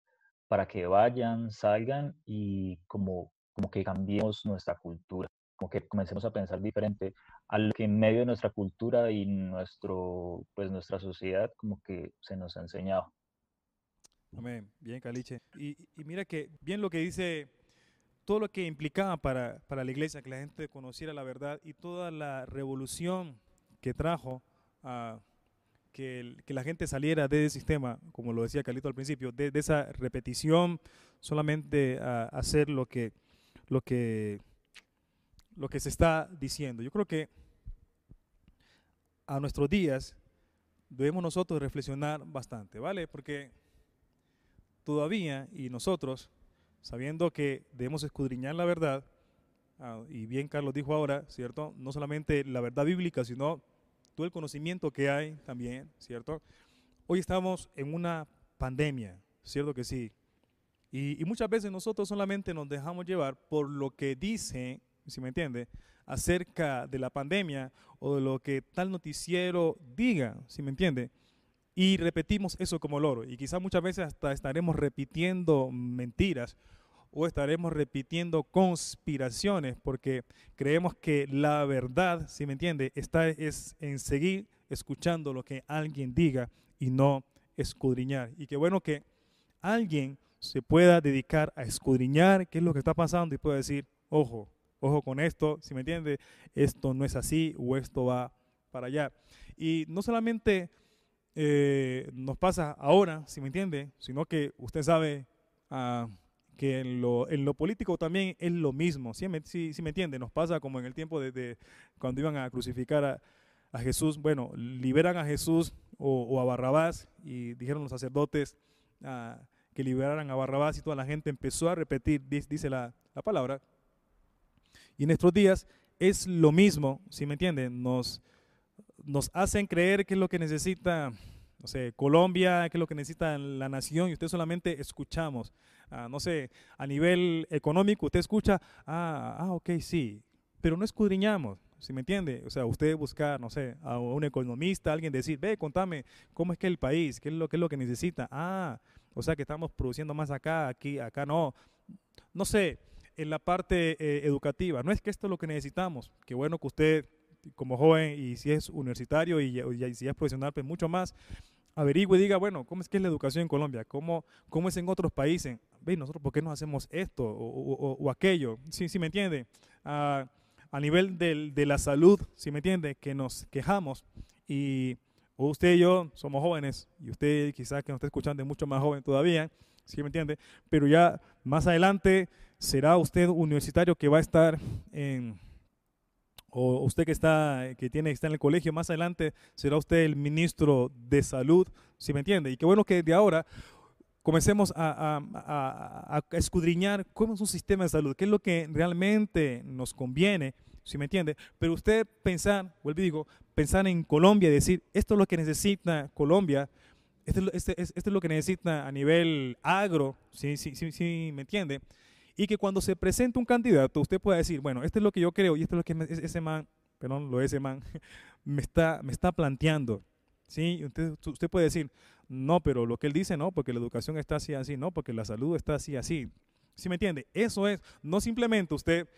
para que vayan, salgan y como, como que cambiemos nuestra cultura como que comencemos a pensar diferente a lo que en medio de nuestra cultura y nuestro, pues nuestra sociedad como que se nos ha enseñado. Amén. Bien, Caliche. Y, y mira que bien lo que dice, todo lo que implicaba para, para, la iglesia que la gente conociera la verdad y toda la revolución que trajo a que, que, la gente saliera de ese sistema, como lo decía Calito al principio, de, de esa repetición, solamente a hacer lo que, lo que lo que se está diciendo. Yo creo que a nuestros días debemos nosotros reflexionar bastante, ¿vale? Porque todavía, y nosotros, sabiendo que debemos escudriñar la verdad, ah, y bien Carlos dijo ahora, ¿cierto? No solamente la verdad bíblica, sino todo el conocimiento que hay también, ¿cierto? Hoy estamos en una pandemia, ¿cierto que sí? Y, y muchas veces nosotros solamente nos dejamos llevar por lo que dice si me entiende, acerca de la pandemia o de lo que tal noticiero diga, si me entiende. Y repetimos eso como loro. Y quizás muchas veces hasta estaremos repitiendo mentiras o estaremos repitiendo conspiraciones porque creemos que la verdad, si me entiende, está es en seguir escuchando lo que alguien diga y no escudriñar. Y qué bueno que alguien se pueda dedicar a escudriñar qué es lo que está pasando y pueda decir, ojo, ojo con esto, si me entiende, esto no es así o esto va para allá. Y no solamente eh, nos pasa ahora, si me entiende, sino que usted sabe ah, que en lo, político también es lo mismo, si me, me entiende, nos pasa como en el tiempo de, cuando iban a crucificar a Jesús, bueno, liberan a Jesús o, a Barrabás y dijeron los sacerdotes ah, que liberaran a Barrabás y toda la gente empezó a repetir, dice la, la palabra. Y en días es lo mismo, si me entienden, nos, nos hacen creer que es lo que necesita no sé, Colombia, qué es lo que necesita la nación y usted solamente escuchamos. Ah, no sé, a nivel económico usted escucha, ah, ah, ok, sí, pero no escudriñamos. ¿Sí me entiende? O sea, usted buscar, no sé, a un economista, alguien decir, ve, contame, ¿cómo es que el país? ¿Qué es lo, qué es lo que necesita? Ah, o sea, que estamos produciendo más acá, aquí, acá no. No sé, en la parte eh, educativa, no es que esto es lo que necesitamos. Qué bueno que usted como joven y si es universitario y, si es profesional, pues mucho más, averigüe y diga, bueno, ¿cómo es que es la educación en Colombia? ¿Cómo, cómo es en otros países? ¿Ve, nosotros por qué no hacemos esto o, aquello? ¿Sí, ¿Sí, me entiende? a nivel del, de la salud, ¿sí me entiende? Que nos quejamos y usted y yo somos jóvenes y usted quizás que nos está escuchando es mucho más joven todavía, ¿sí me entiende? Pero ya más adelante será usted universitario que va a estar en o usted que está, que tiene, está en el colegio, más adelante será usted el ministro de salud, si me entiende. Y qué bueno que de ahora comencemos a, escudriñar cómo es un sistema de salud, qué es lo que realmente nos conviene, si me entiende. Pero usted pensar, vuelvo y digo, pensar en Colombia y decir, esto es lo que necesita Colombia, esto, este, esto es lo que necesita a nivel agro, sí, sí, sí, me entiende y que cuando se presente un candidato, usted pueda decir, bueno, esto es lo que yo creo y esto es lo que ese man, perdón, lo ese man, me está, me está planteando. ¿Sí? Usted, usted puede decir, no, pero lo que él dice, no, porque la educación está así, así, no, porque la salud está así, así. ¿Sí me entiende? Eso es, no simplemente usted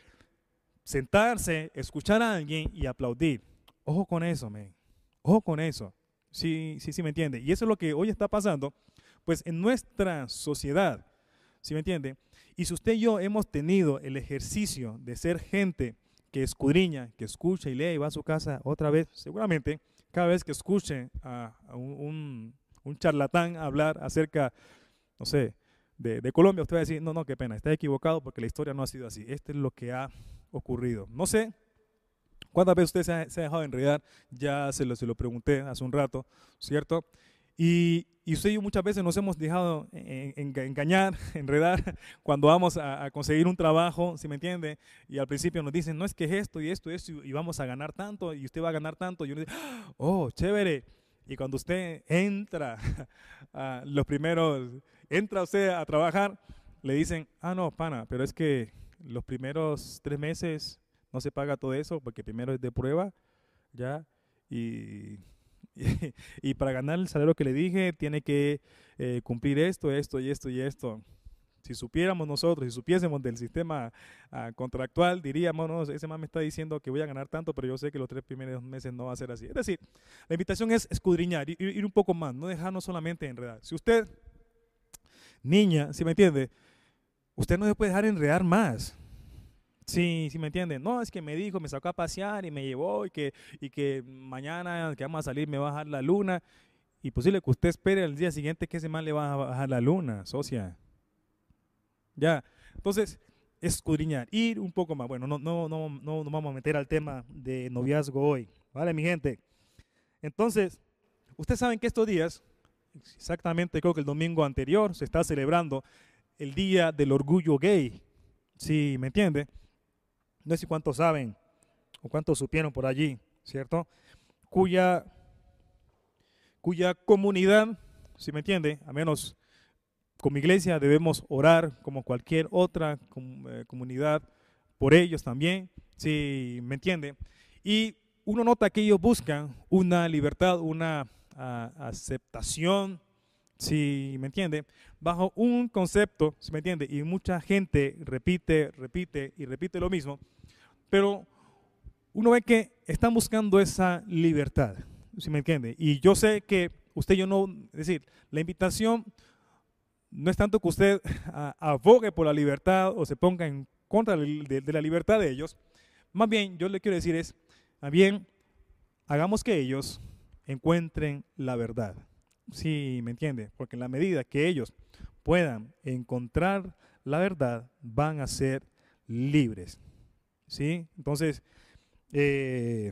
sentarse, escuchar a alguien y aplaudir. Ojo con eso, man. Ojo con eso. Sí, sí, sí me entiende. Y eso es lo que hoy está pasando, pues en nuestra sociedad. ¿Sí me entiende? Y si usted y yo hemos tenido el ejercicio de ser gente que escudriña, que escucha y lee y va a su casa otra vez, seguramente cada vez que escuche a, un, charlatán hablar acerca, no sé, de, Colombia, usted va a decir, no, no, qué pena, está equivocado porque la historia no ha sido así. Esto es lo que ha ocurrido. No sé cuántas veces usted se ha, se ha dejado enredar, ya se lo, se lo pregunté hace un rato, ¿cierto? Y, y usted y yo muchas veces nos hemos dejado engañar, enredar, cuando vamos a, conseguir un trabajo, ¿sí me entiende? Y al principio nos dicen, no es que es esto y esto y esto, y vamos a ganar tanto, y usted va a ganar tanto. Y uno dice, oh, chévere. Y cuando usted entra, a los primeros, entra usted a trabajar, le dicen, ah, no, pana, pero es que los primeros tres meses no se paga todo eso, porque primero es de prueba, ¿ya? Y y, para ganar el salario que le dije, tiene que eh, cumplir esto, esto y esto y esto. Si supiéramos nosotros, si supiésemos del sistema ah, contractual, diríamos, no, ese man me está diciendo que voy a ganar tanto, pero yo sé que los tres primeros meses no va a ser así. Es decir, la invitación es escudriñar, ir, ir un poco más, no dejarnos solamente enredar. Si usted, niña, si me entiende, usted no se puede dejar enredar más. Sí, sí me entienden. No, es que me dijo, me sacó a pasear y me llevó y que, y que mañana que vamos a salir me va a bajar la luna. Y posible que usted espere el día siguiente que ese mal le va a bajar la luna, socia. Ya, entonces, escudriñar, ir un poco más. Bueno, no, no, no, no nos vamos a meter al tema de noviazgo hoy, ¿vale, mi gente? Entonces, ustedes saben que estos días, exactamente creo que el domingo anterior, se está celebrando el Día del Orgullo Gay. Sí, ¿me entiende? No sé cuántos saben o cuántos supieron por allí, ¿cierto? Cuya, cuya comunidad, si me entiende, a menos como iglesia debemos orar como cualquier otra eh, comunidad por ellos también, si me entiende. Y uno nota que ellos buscan una libertad, una aceptación, si me entiende, bajo un concepto, si me entiende, y mucha gente repite, repite y repite lo mismo, pero uno ve que están buscando esa libertad, si me entiende, y yo sé que usted yo no, es decir, la invitación no es tanto que usted abogue por la libertad o se ponga en contra de, la libertad de ellos, más bien yo le quiero decir es, más hagamos que ellos encuentren la verdad. Sí, ¿me entiende? Porque en la medida que ellos puedan encontrar la verdad, van a ser libres. ¿Sí? Entonces, eh,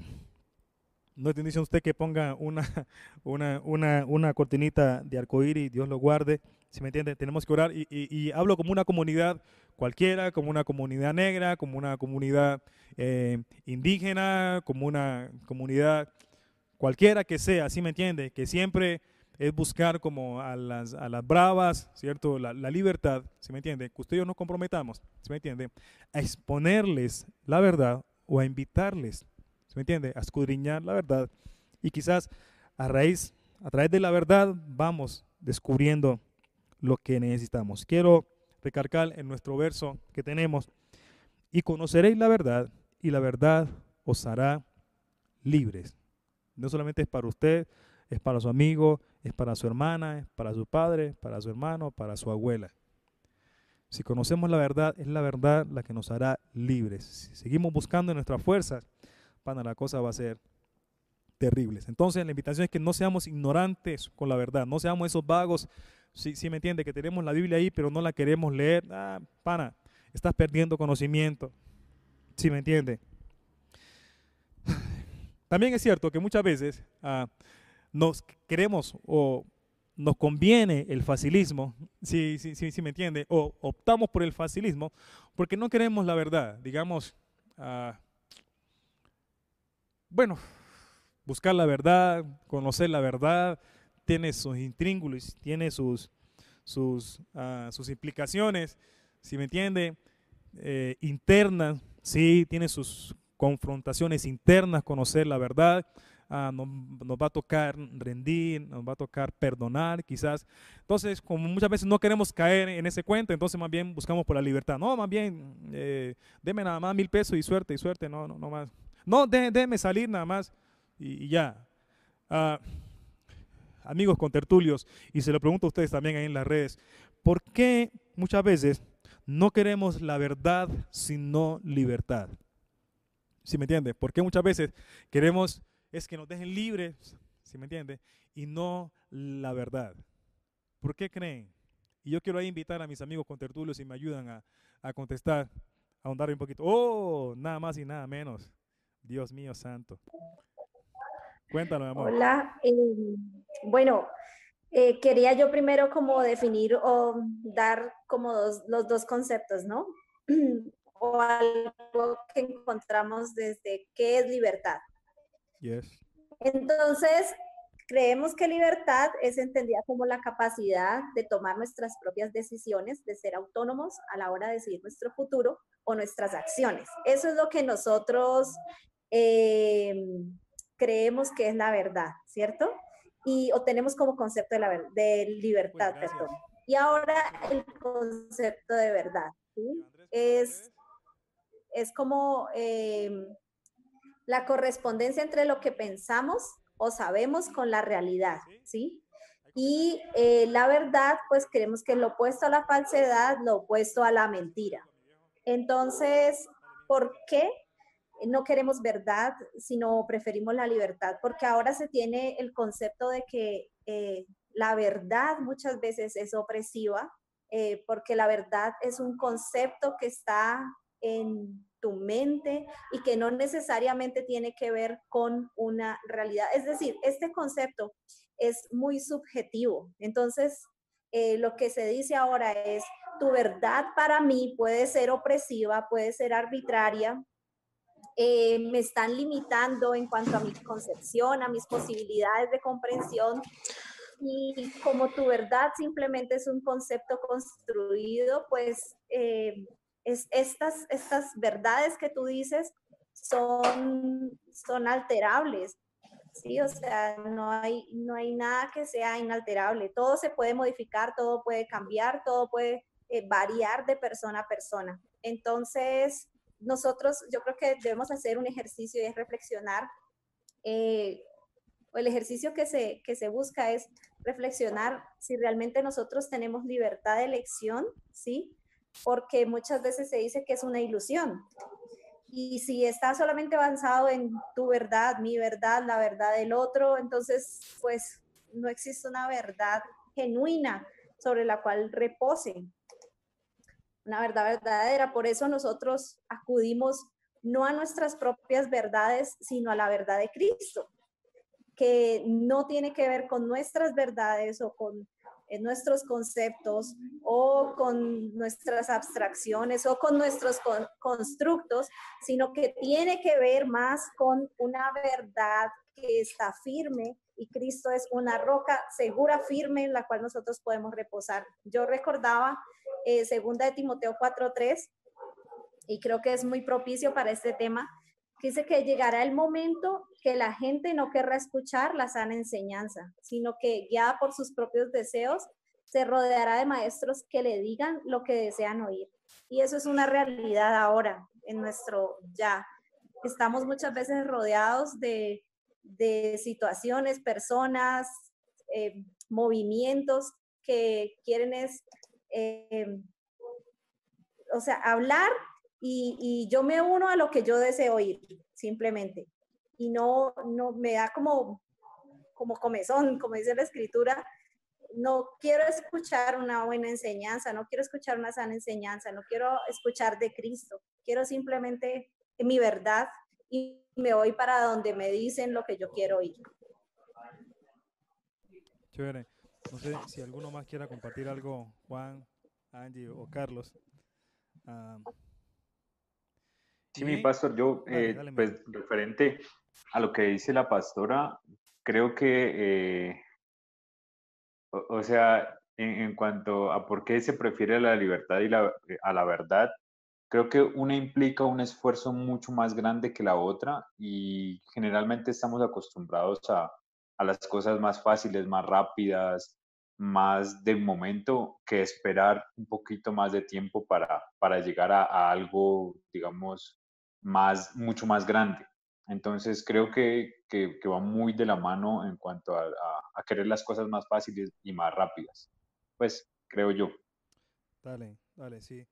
no estoy diciendo usted que ponga una, una, una, una cortinita de arcoíris, Dios lo guarde, si me entiende, tenemos que orar y, y, hablo como una comunidad cualquiera, como una comunidad negra, como una comunidad eh, indígena, como una comunidad cualquiera que sea, ¿sí me entiende? Que siempre es buscar como a las, a las bravas, ¿cierto? La, la libertad, ¿sí me entiende? Que ustedes nos comprometamos, ¿sí me entiende? A exponerles la verdad o a invitarles, ¿sí me entiende? A escudriñar la verdad y quizás a raíz, a través de la verdad vamos descubriendo lo que necesitamos. Quiero recargar en nuestro verso que tenemos, y conoceréis la verdad, y la verdad os hará libres. No solamente es para usted, es para su amigo, es para su hermana, es para su padre, para su hermano, para su abuela. Si conocemos la verdad, es la verdad la que nos hará libres. Si seguimos buscando nuestras fuerzas, para la cosa va a ser terrible. Entonces la invitación es que no seamos ignorantes con la verdad, no seamos esos vagos, si, si me entiende, que tenemos la Biblia ahí, pero no la queremos leer. Ah, pana, estás perdiendo conocimiento. Si me entiende. También es cierto que muchas veces ah, nos queremos o nos conviene el facilismo, si, sí, sí, sí, me entiende, o optamos por el facilismo porque no queremos la verdad, digamos, ah, bueno, buscar la verdad, conocer la verdad, tiene sus intríngulos, tiene sus, sus, ah, sus implicaciones, si me entiende, eh, internas, sí, tiene sus confrontaciones internas, conocer la verdad, Ah, nos, va a tocar rendir, nos va a tocar perdonar, quizás. Entonces, como muchas veces no queremos caer en ese cuento, entonces más bien buscamos por la libertad. No, más bien, eh, deme nada más mil pesos y suerte, y suerte, no, no, no más. No, déjeme salir nada más y, ya. Ah, amigos con tertulios, y se lo pregunto a ustedes también ahí en las redes, ¿por qué muchas veces no queremos la verdad sino libertad? ¿Sí me entiende? ¿Por qué muchas veces queremos es que nos dejen libres, ¿sí me entiende? Y no la verdad. ¿Por qué creen? Y yo quiero ahí invitar a mis amigos con tertulios si me ayudan a, a contestar, a ahondar un poquito. Oh, nada más y nada menos. Dios mío santo. Cuéntalo, amor. Hola. Eh, bueno, eh, quería yo primero como definir o dar como los dos conceptos, ¿no? o algo que encontramos desde qué es libertad. Entonces, creemos que libertad es entendida como la capacidad de tomar nuestras propias decisiones, de ser autónomos a la hora de decidir nuestro futuro o nuestras acciones. Eso es lo que nosotros eh, creemos que es la verdad, ¿cierto? Y obtenemos como concepto de, la, de libertad, perdón. Y ahora el concepto de verdad, ¿sí? Es, es como... Eh, la correspondencia entre lo que pensamos o sabemos con la realidad, ¿sí? Y eh, la verdad, pues creemos que es lo opuesto a la falsedad, lo opuesto a la mentira. Entonces, ¿por qué no queremos verdad, sino preferimos la libertad? Porque ahora se tiene el concepto de que eh, la verdad muchas veces es opresiva, eh, porque la verdad es un concepto que está en tu mente y que no necesariamente tiene que ver con una realidad. Es decir, este concepto es muy subjetivo. Entonces, eh, lo que se dice ahora es, tu verdad para mí puede ser opresiva, puede ser arbitraria, eh, me están limitando en cuanto a mi concepción, a mis posibilidades de comprensión. Y como tu verdad simplemente es un concepto construido, pues eh, estas, estas verdades que tú dices son, son alterables. Sí, o sea, no hay, no hay nada que sea inalterable. Todo se puede modificar, todo puede cambiar, todo puede eh, variar de persona a persona. Entonces, nosotros, yo creo que debemos hacer un ejercicio y es reflexionar. Eh, el ejercicio que se, que se busca es reflexionar si realmente nosotros tenemos libertad de elección, ¿sí? Porque muchas veces se dice que es una ilusión. Y si está solamente avanzado en tu verdad, mi verdad, la verdad del otro, entonces pues no existe una verdad genuina sobre la cual repose. Una verdad verdadera. Por eso nosotros acudimos no a nuestras propias verdades, sino a la verdad de Cristo. que no tiene que ver con nuestras verdades o con eh, nuestros conceptos o con nuestras abstracciones o con nuestros constructos, sino que tiene que ver más con una verdad que está firme y Cristo es una roca segura, firme, en la cual nosotros podemos reposar. Yo recordaba eh, segunda de Timoteo 4.3 y creo que es muy propicio para este tema, dice que llegará el momento que la gente no querrá escuchar la sana enseñanza, sino que guiada por sus propios deseos, se rodeará de maestros que le digan lo que desean oír. Y eso es una realidad ahora en nuestro ya. Estamos muchas veces rodeados de, situaciones, personas, eh, movimientos que quieren es, eh, o sea, hablar y, yo me uno a lo que yo deseo oír, simplemente. Y no, no me da como, como comezón, como dice la escritura, no quiero escuchar una buena enseñanza, no quiero escuchar una sana enseñanza, no quiero escuchar de Cristo, quiero simplemente mi verdad y me voy para donde me dicen lo que yo quiero oír. Chévere. No sé si alguno más quiera compartir algo, Juan, Angie o Carlos. Ah, Sí, mi pastor, yo, eh, pues referente a lo que dice la pastora, creo que, eh, o, sea, en, cuanto a por qué se prefiere la libertad y la, eh, a la verdad, creo que una implica un esfuerzo mucho más grande que la otra y generalmente estamos acostumbrados a, a las cosas más fáciles, más rápidas, más del momento que esperar un poquito más de tiempo para, para llegar a, a algo, digamos, más, mucho más grande. Entonces creo que, que, va muy de la mano en cuanto a, a, querer las cosas más fáciles y más rápidas. Pues creo yo. Dale, dale, sí.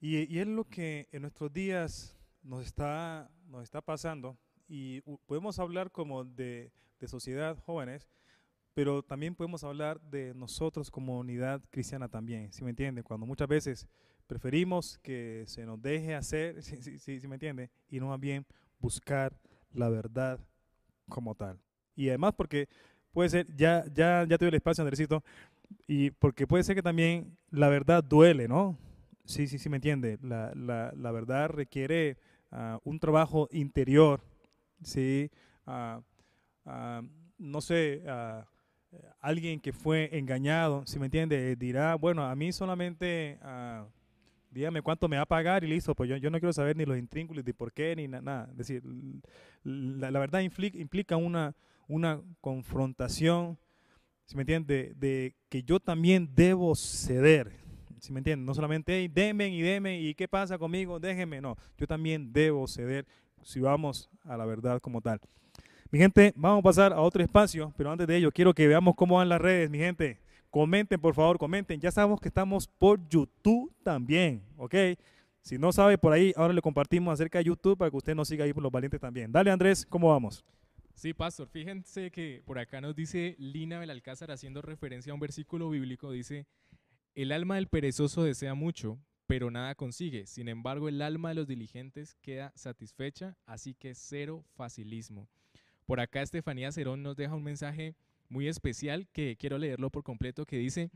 Y, y, es lo que en nuestros días nos está, nos está pasando y podemos hablar como de, de sociedad jóvenes, pero también podemos hablar de nosotros como unidad cristiana también, ¿sí me entiende? Cuando muchas veces Preferimos que se nos deje hacer, si sí, sí, me entiende, y no más bien buscar la verdad como tal. Y además porque puede ser, ya, ya, ya tuve el espacio, Andresito, y porque puede ser que también la verdad duele, ¿no? Sí, sí, sí, me entiende. La, la, la verdad requiere uh, un trabajo interior, ¿sí? Uh, uh, no sé, alguien que fue engañado, si me entiende, dirá, bueno, a mí solamente dígame cuánto me va a pagar y listo, pues yo, yo no quiero saber ni los intrínculos de por qué ni nada. Es decir, la, verdad implica, una, una confrontación, ¿si me entiende? De, que yo también debo ceder, ¿si me entiende? No solamente, hey, y denme y qué pasa conmigo, déjenme, no, yo también debo ceder si vamos a la verdad como tal. Mi gente, vamos a pasar a otro espacio, pero antes de ello quiero que veamos cómo van las redes, mi gente. Comenten, por favor, comenten. Ya sabemos que estamos por YouTube también, ¿ok? Si no sabe por ahí, ahora le compartimos acerca de YouTube para que usted nos siga ahí por los valientes también. Dale, Andrés, ¿cómo vamos? Sí, pastor, fíjense que por acá nos dice Lina Belalcázar haciendo referencia a un versículo bíblico, dice, el alma del perezoso desea mucho, pero nada consigue. Sin embargo, el alma de los diligentes queda satisfecha, así que cero facilismo. Por acá Estefanía Cerón nos deja un mensaje muy especial que quiero leerlo por completo, que dice,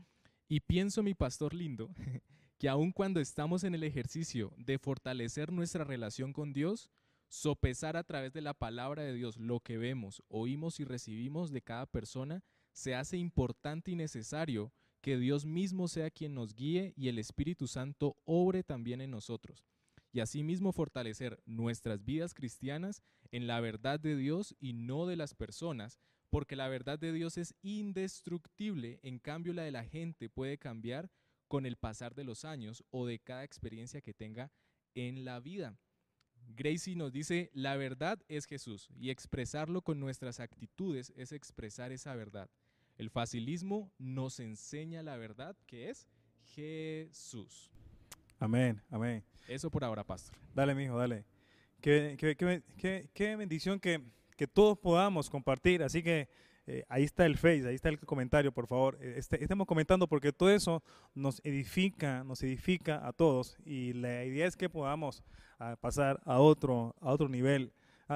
y pienso mi pastor lindo, que aun cuando estamos en el ejercicio de fortalecer nuestra relación con Dios, sopesar a través de la palabra de Dios lo que vemos, oímos y recibimos de cada persona, se hace importante y necesario que Dios mismo sea quien nos guíe y el Espíritu Santo obre también en nosotros. Y asimismo fortalecer nuestras vidas cristianas en la verdad de Dios y no de las personas, porque la verdad de Dios es indestructible, en cambio la de la gente puede cambiar con el pasar de los años o de cada experiencia que tenga en la vida. Gracie nos dice, la verdad es Jesús y expresarlo con nuestras actitudes es expresar esa verdad. El facilismo nos enseña la verdad que es Jesús. Amén, amén. Eso por ahora, pastor. Dale, mijo, dale. Qué, qué, qué, qué bendición que que todos podamos compartir. Así que eh, ahí está el Face, ahí está el comentario, por favor. Eh, este, estemos comentando porque todo eso nos edifica, nos edifica a todos y la idea es que podamos ah, pasar a otro, a otro nivel,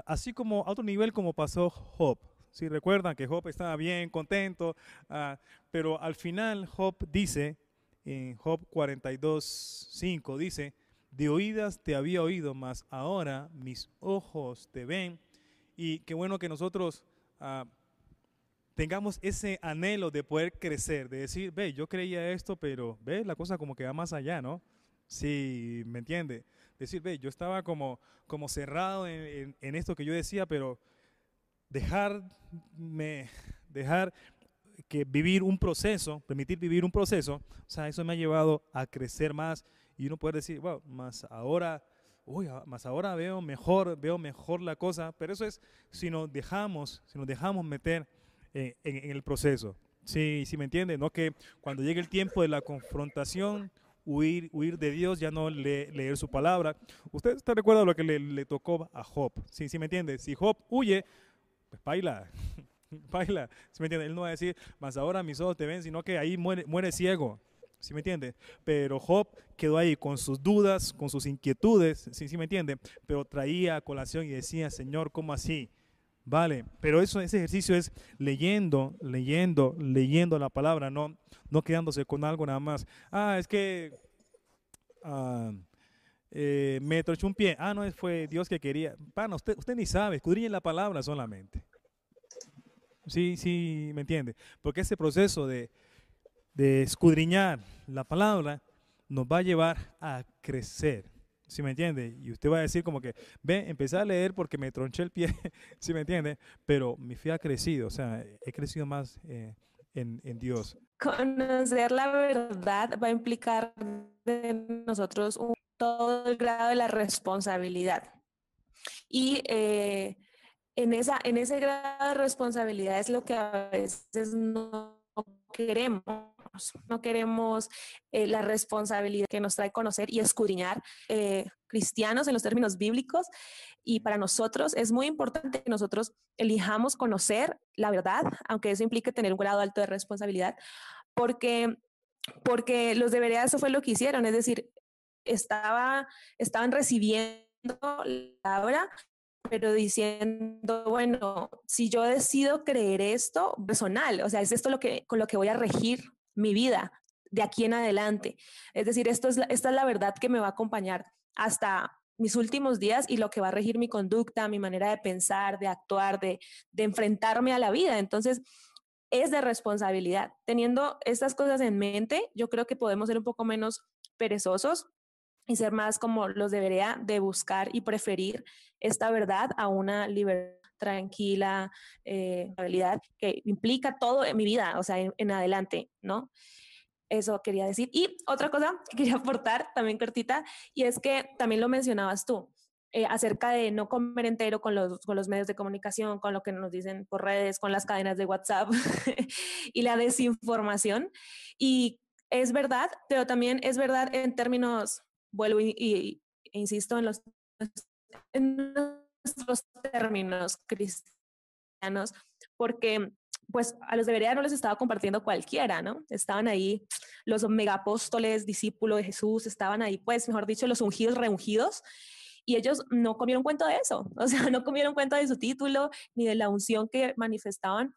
así como a otro nivel como pasó Job. Si recuerdan que Job estaba bien, contento, ah, pero al final Job dice, en Job 42, 5, dice, de oídas te había oído, mas ahora mis ojos te ven. Y qué bueno que nosotros ah, tengamos ese anhelo de poder crecer, de decir, ve, yo creía esto, pero ve, la cosa como que va más allá, ¿no? Sí, ¿me entiende? Decir, ve, yo estaba como, como cerrado en, en esto que yo decía, pero dejarme, dejar que vivir un proceso, permitir vivir un proceso, o sea, eso me ha llevado a crecer más y uno puede decir, wow, más ahora, uy, ah, más ahora veo mejor, veo mejor la cosa, pero eso es si nos dejamos, si nos dejamos meter en, el proceso. Sí, sí me entiende, no que cuando llegue el tiempo de la confrontación, huir, huir de Dios, ya no leer su palabra. Usted está recuerda lo que le, le, tocó a Job, sí, sí me entiende. Si Job huye, pues baila, baila, ¿sí me entiende? Él no va a decir, más ahora mis ojos te ven, sino que ahí muere, muere ciego. ¿Sí me entiende? Pero Job quedó ahí con sus dudas, con sus inquietudes, ¿sí, ¿sí me entiende? Pero traía a colación y decía, Señor, ¿cómo así? Vale, pero eso, ese ejercicio es leyendo, leyendo, leyendo la palabra, no, no quedándose con algo nada más. Ah, es que ah, eh, me trochó un pie. Ah, no, fue Dios que quería. Pana, usted, usted ni sabe, escudriñe la palabra solamente. Sí, sí, me entiende. Porque ese proceso de, de escudriñar la palabra nos va a llevar a crecer. ¿Sí me entiende? Y usted va a decir como que, ve, empecé a leer porque me tronché el pie, ¿sí me entiende? Pero mi fe ha crecido, o sea, he crecido más eh, en, en, Dios. Conocer la verdad va a implicar de nosotros todo el grado de la responsabilidad. Y eh, en, esa, en ese grado de responsabilidad es lo que a veces no queremos no queremos eh, la responsabilidad que nos trae conocer y escudriñar eh, cristianos en los términos bíblicos. Y para nosotros es muy importante que nosotros elijamos conocer la verdad, aunque eso implique tener un grado alto de responsabilidad, porque, porque los debería, eso fue lo que hicieron, es decir, estaba, estaban recibiendo la palabra, pero diciendo, bueno, si yo decido creer esto, personal, o sea, es esto lo que, con lo que voy a regir mi vida de aquí en adelante. Es decir, esto es esta es la verdad que me va a acompañar hasta mis últimos días y lo que va a regir mi conducta, mi manera de pensar, de actuar, de, de enfrentarme a la vida. Entonces, es de responsabilidad. Teniendo estas cosas en mente, yo creo que podemos ser un poco menos perezosos y ser más como los debería de buscar y preferir esta verdad a una libertad tranquila, eh, que implica todo en mi vida, o sea, en, adelante, ¿no? Eso quería decir. Y otra cosa que quería aportar, también cortita, y es que también lo mencionabas tú, eh, acerca de no comer entero con los, con los medios de comunicación, con lo que nos dicen por redes, con las cadenas de WhatsApp y la desinformación. Y es verdad, pero también es verdad en términos, vuelvo y, insisto en los, nuestros términos cristianos, porque pues a los de no les estaba compartiendo cualquiera, ¿no? Estaban ahí los megapóstoles, discípulos de Jesús, estaban ahí, pues, mejor dicho, los ungidos, reungidos, y ellos no comieron cuenta de eso, o sea, no comieron cuenta de su título ni de la unción que manifestaban,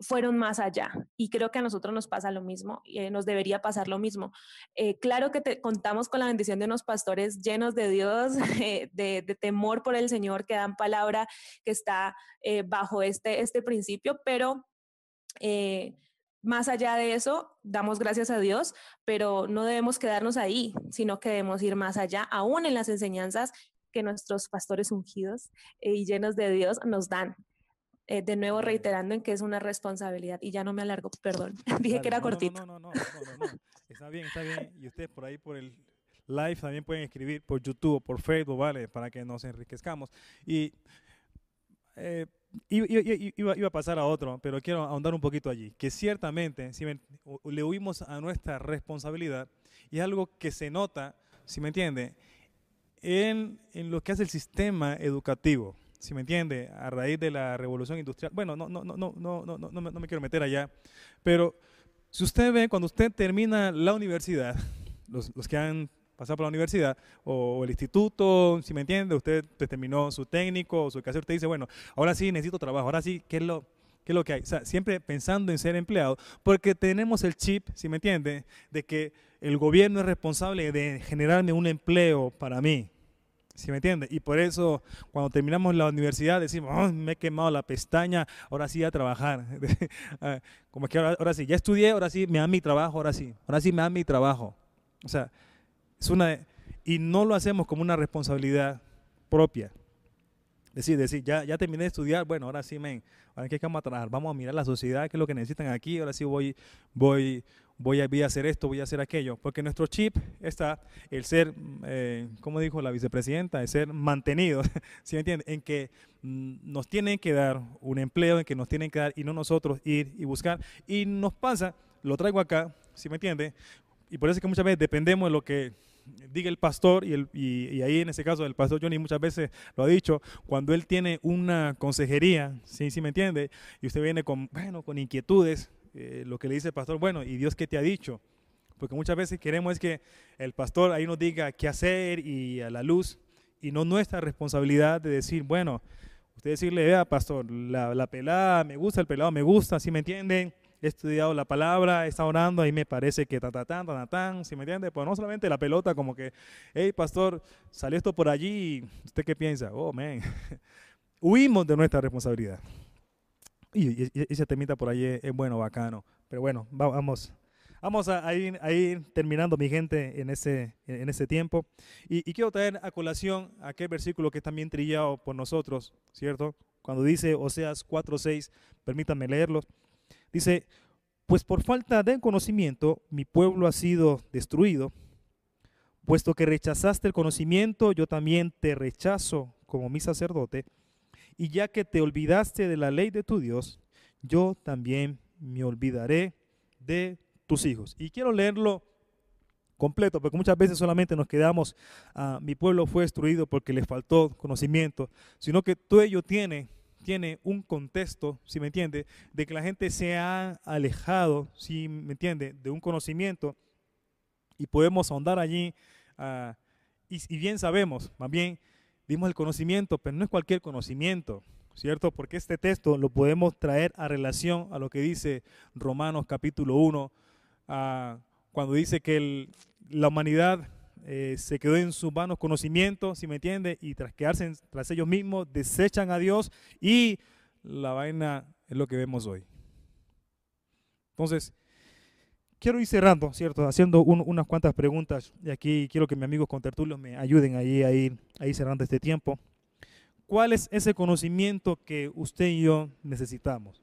fueron más allá. Y creo que a nosotros nos pasa lo mismo, eh, nos debería pasar lo mismo. Eh, claro que te, contamos con la bendición de unos pastores llenos de Dios, eh, de, temor por el Señor, que dan palabra que está bajo este, este principio, pero más allá de eso, damos gracias a Dios, pero no debemos quedarnos ahí, sino que debemos ir más allá, aún en las enseñanzas que nuestros pastores ungidos y llenos de Dios nos dan. Eh, de nuevo reiterando en que es una responsabilidad y ya no me alargo, perdón, dije que era cortito. No, no, no, no, está bien, está bien. Y ustedes por ahí, por el live, también pueden escribir por YouTube por Facebook, ¿vale? Para que nos enriquezcamos. Y eh, iba, iba, a pasar a otro, pero quiero ahondar un poquito allí, que ciertamente, si le huimos a nuestra responsabilidad, y es algo que se nota, si me entiende, en, en lo que hace el sistema educativo si me entiende, a raíz de la revolución industrial. Bueno, no, no, no, no, no, no, no, me quiero meter allá, pero si usted ve, cuando usted termina la universidad, los, los que han pasado por la universidad o el instituto, si me entiende, usted terminó su técnico o su casa, usted dice, bueno, ahora sí necesito trabajo, ahora sí, ¿qué es lo, ¿Qué es lo que hay? O sea, siempre pensando en ser empleado, porque tenemos el chip, si me entiende, de que el gobierno es responsable de generarme un empleo para mí. ¿Sí me entiende? Y por eso cuando terminamos la universidad decimos, me he quemado la pestaña, ahora sí a trabajar. Ah, como que ahora, ahora, sí, ya estudié, ahora sí me da mi trabajo, ahora sí, ahora sí me da mi trabajo. O sea, es una... Y no lo hacemos como una responsabilidad propia. Decir, decir, ya, ya terminé de estudiar, bueno, ahora sí, men, ahora que vamos a trabajar, vamos a mirar la sociedad, qué es lo que necesitan aquí, ahora sí voy, voy, voy a, hacer esto, voy a hacer aquello, porque nuestro chip está el ser, eh, como dijo la vicepresidenta, el ser mantenido, ¿sí me entiende? En que mm, nos tienen que dar un empleo, en que nos tienen que dar y no nosotros ir y buscar. Y nos pasa, lo traigo acá, ¿sí me entiende? Y por eso es que muchas veces dependemos de lo que diga el pastor, y, ahí en ese caso el pastor Johnny muchas veces lo ha dicho, cuando él tiene una consejería, ¿sí, sí me entiende? Y usted viene con, bueno, con inquietudes, eh, lo que le dice el pastor, bueno, ¿y Dios qué te ha dicho? Porque muchas veces queremos es que el pastor ahí nos diga qué hacer y a la luz, y no nuestra responsabilidad de decir, bueno, usted decirle, vea, pastor, la, la pelada me gusta, el pelado me gusta, ¿sí me entienden? he estudiado la palabra, he estado orando, ahí me parece que ta, ta, tan, ta, tan, ¿sí me entiende? Pues no solamente la pelota, como que, hey, pastor, salió esto por allí, ¿usted qué piensa? Oh, man. Huimos de nuestra responsabilidad. Y, ese temita por allí es, bueno, bacano. Pero bueno, vamos, vamos a, ir, terminando, mi gente, en ese, en ese tiempo. Y, y quiero traer a colación aquel versículo que es también trillado por nosotros, ¿cierto? Cuando dice Oseas 4.6, permítanme leerlo. Dice, pues por falta de conocimiento mi pueblo ha sido destruido. Puesto que rechazaste el conocimiento, yo también te rechazo como mi sacerdote. Y ya que te olvidaste de la ley de tu Dios, yo también me olvidaré de tus hijos. Y quiero leerlo completo, porque muchas veces solamente nos quedamos, ah, mi pueblo fue destruido porque le faltó conocimiento, sino que todo ello tiene tiene un contexto, si me entiende, de que la gente se ha alejado, si me entiende, de un conocimiento y podemos ahondar allí. Ah, y, bien sabemos, más bien dimos el conocimiento, pero no es cualquier conocimiento, ¿cierto? Porque este texto lo podemos traer a relación a lo que dice Romanos capítulo 1, ah, cuando dice que la humanidad eh, se quedó en sus vanos conocimientos, si me entiende, y tras quedarse tras ellos mismos, desechan a Dios y la vaina es lo que vemos hoy. Entonces, quiero ir cerrando, ¿cierto? Haciendo unas cuantas preguntas y aquí quiero que mis amigos contertulios me ayuden ahí a ir, cerrando este tiempo. ¿Cuál es ese conocimiento que usted y yo necesitamos?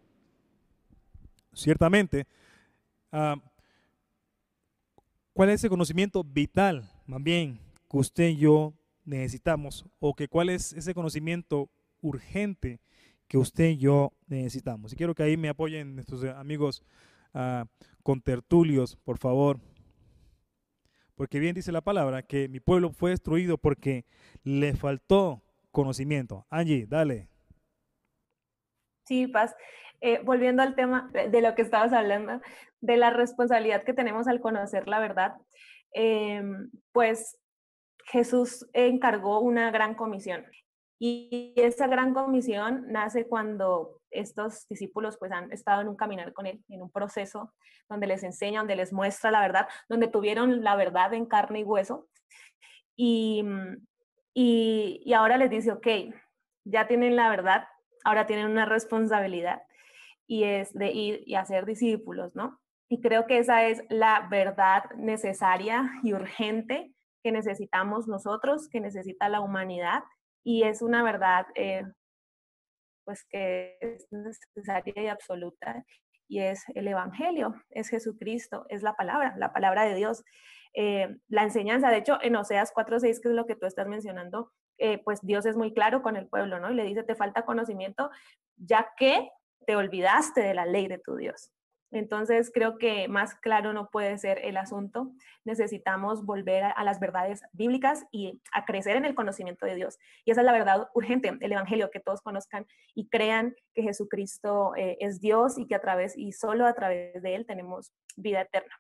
Ciertamente, ah, ¿cuál es ese conocimiento vital más bien que usted y yo necesitamos o que cuál es ese conocimiento urgente que usted y yo necesitamos. Y quiero que ahí me apoyen nuestros amigos uh, con tertulios, por favor. Porque bien dice la palabra que mi pueblo fue destruido porque le faltó conocimiento. Angie, dale. Sí, Paz. Eh, volviendo al tema de lo que estabas hablando, de la responsabilidad que tenemos al conocer la verdad, Em, pues Jesús encargó una gran comisión. Y esa gran comisión nace cuando estos discípulos pues han estado en un caminar con él, en un proceso donde les enseña, donde les muestra la verdad, donde tuvieron la verdad en carne y hueso. Y, y, ahora les dice, ok, ya tienen la verdad, ahora tienen una responsabilidad y es de ir y hacer discípulos, ¿no? Y creo que esa es la verdad necesaria y urgente que necesitamos nosotros, que necesita la humanidad. Y es una verdad eh, pues que es necesaria y absoluta. Y es el Evangelio, es Jesucristo, es la palabra, la palabra de Dios. Eh, la enseñanza, de hecho, en Oseas 4.6, que es lo que tú estás mencionando, eh, pues Dios es muy claro con el pueblo, ¿no? Y le dice, te falta conocimiento, ya que te olvidaste de la ley de tu Dios. Entonces, creo que más claro no puede ser el asunto. Necesitamos volver a, las verdades bíblicas y a crecer en el conocimiento de Dios. Y esa es la verdad urgente, el Evangelio, que todos conozcan y crean que Jesucristo eh, es Dios y que a través y solo a través de Él tenemos vida eterna.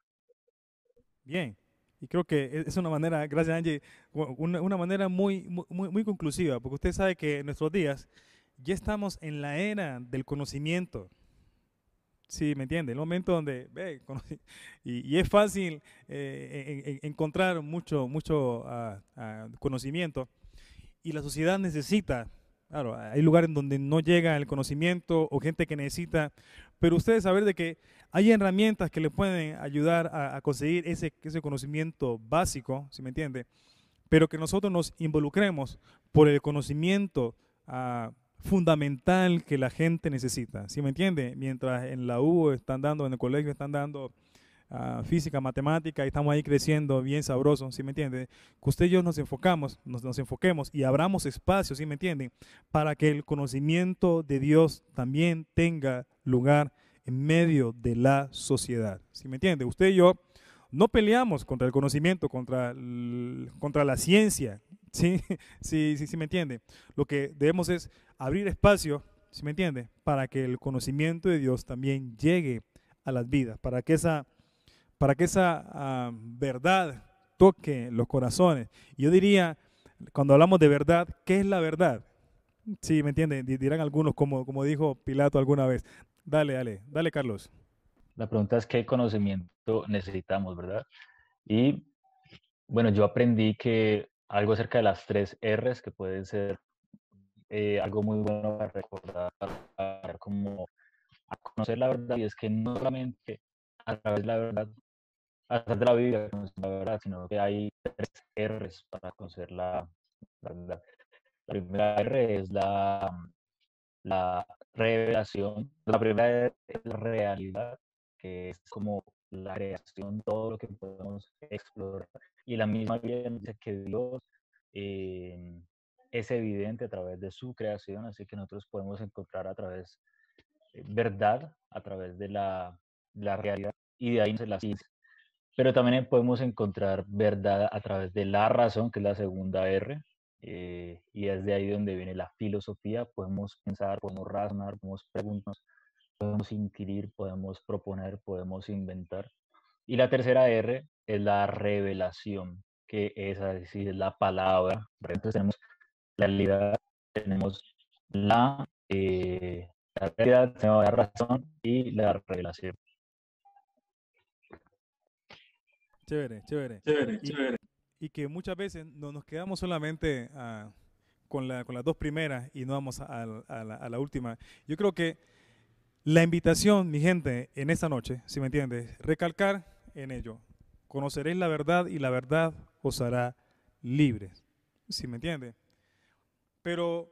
Bien, y creo que e, es una manera, gracias Angie, una, manera muy, muy, muy conclusiva, porque usted sabe que en nuestros días ya estamos en la era del conocimiento Sí, ¿me entiende? El momento donde ve, y, es fácil eh, encontrar mucho, mucho ah, ah, conocimiento y la sociedad necesita, claro, hay lugares donde no llega el conocimiento o gente que necesita, pero ustedes saben de que hay herramientas que le pueden ayudar a, conseguir ese, ese conocimiento básico, ¿sí me entiende? Pero que nosotros nos involucremos por el conocimiento uh, fundamental que la gente necesita. ¿Sí me entiende? Mientras en la U están dando, en el colegio están dando ah, física, matemática, y estamos ahí creciendo bien sabroso, ¿sí me entiende? Que usted y yo nos enfocamos, nos, nos enfoquemos y abramos espacio, ¿sí me entienden? Para que el conocimiento de Dios también tenga lugar en medio de la sociedad. ¿Sí me entiende? Usted y yo no peleamos contra el conocimiento, contra, contra la ciencia, ¿sí? sí, sí, sí, me entiende. Lo que debemos es abrir espacio, ¿sí me entiende? Para que el conocimiento de Dios también llegue a las vidas, para que esa, para que esa ah, verdad toque los corazones. Yo diría, cuando hablamos de verdad, ¿qué es la verdad? Sí, ¿me entienden? Dirán algunos, como, como dijo Pilato alguna vez. Dale, dale, dale, Carlos. La pregunta es qué conocimiento necesitamos, ¿verdad? Y bueno, yo aprendí que algo acerca de las tres R's que pueden ser eh, algo muy bueno para recordar, para, como a conocer la verdad, y es que no solamente a través de la verdad, a través de la Biblia la verdad, sino que hay tres R's para conocer la, verdad. La primera R es la, la revelación, la primera es la realidad, que es como la creación, todo lo que podemos explorar. Y la misma Biblia dice que Dios eh, es evidente a través de su creación, así que nosotros podemos encontrar a través de verdad, a través de la, la realidad, y de ahí se la ciencia. Pero también podemos encontrar verdad a través de la razón, que es la segunda R, eh, y es de ahí donde viene la filosofía. Podemos pensar, podemos razonar, podemos preguntarnos podemos inquirir, podemos proponer, podemos inventar. Y la tercera R es la revelación, que es decir, la palabra. Entonces tenemos la realidad, tenemos la, eh, la realidad, tenemos la razón y la revelación. Chévere, chévere. Chévere, y, chévere. Y que muchas veces no nos quedamos solamente ah, con, la, con las dos primeras y no vamos a, la, a la última. Yo creo que la invitación, mi gente, en esta noche, si me entiendes, recalcar en ello. Conoceréis la verdad y la verdad os hará libres. Si me entiende? Pero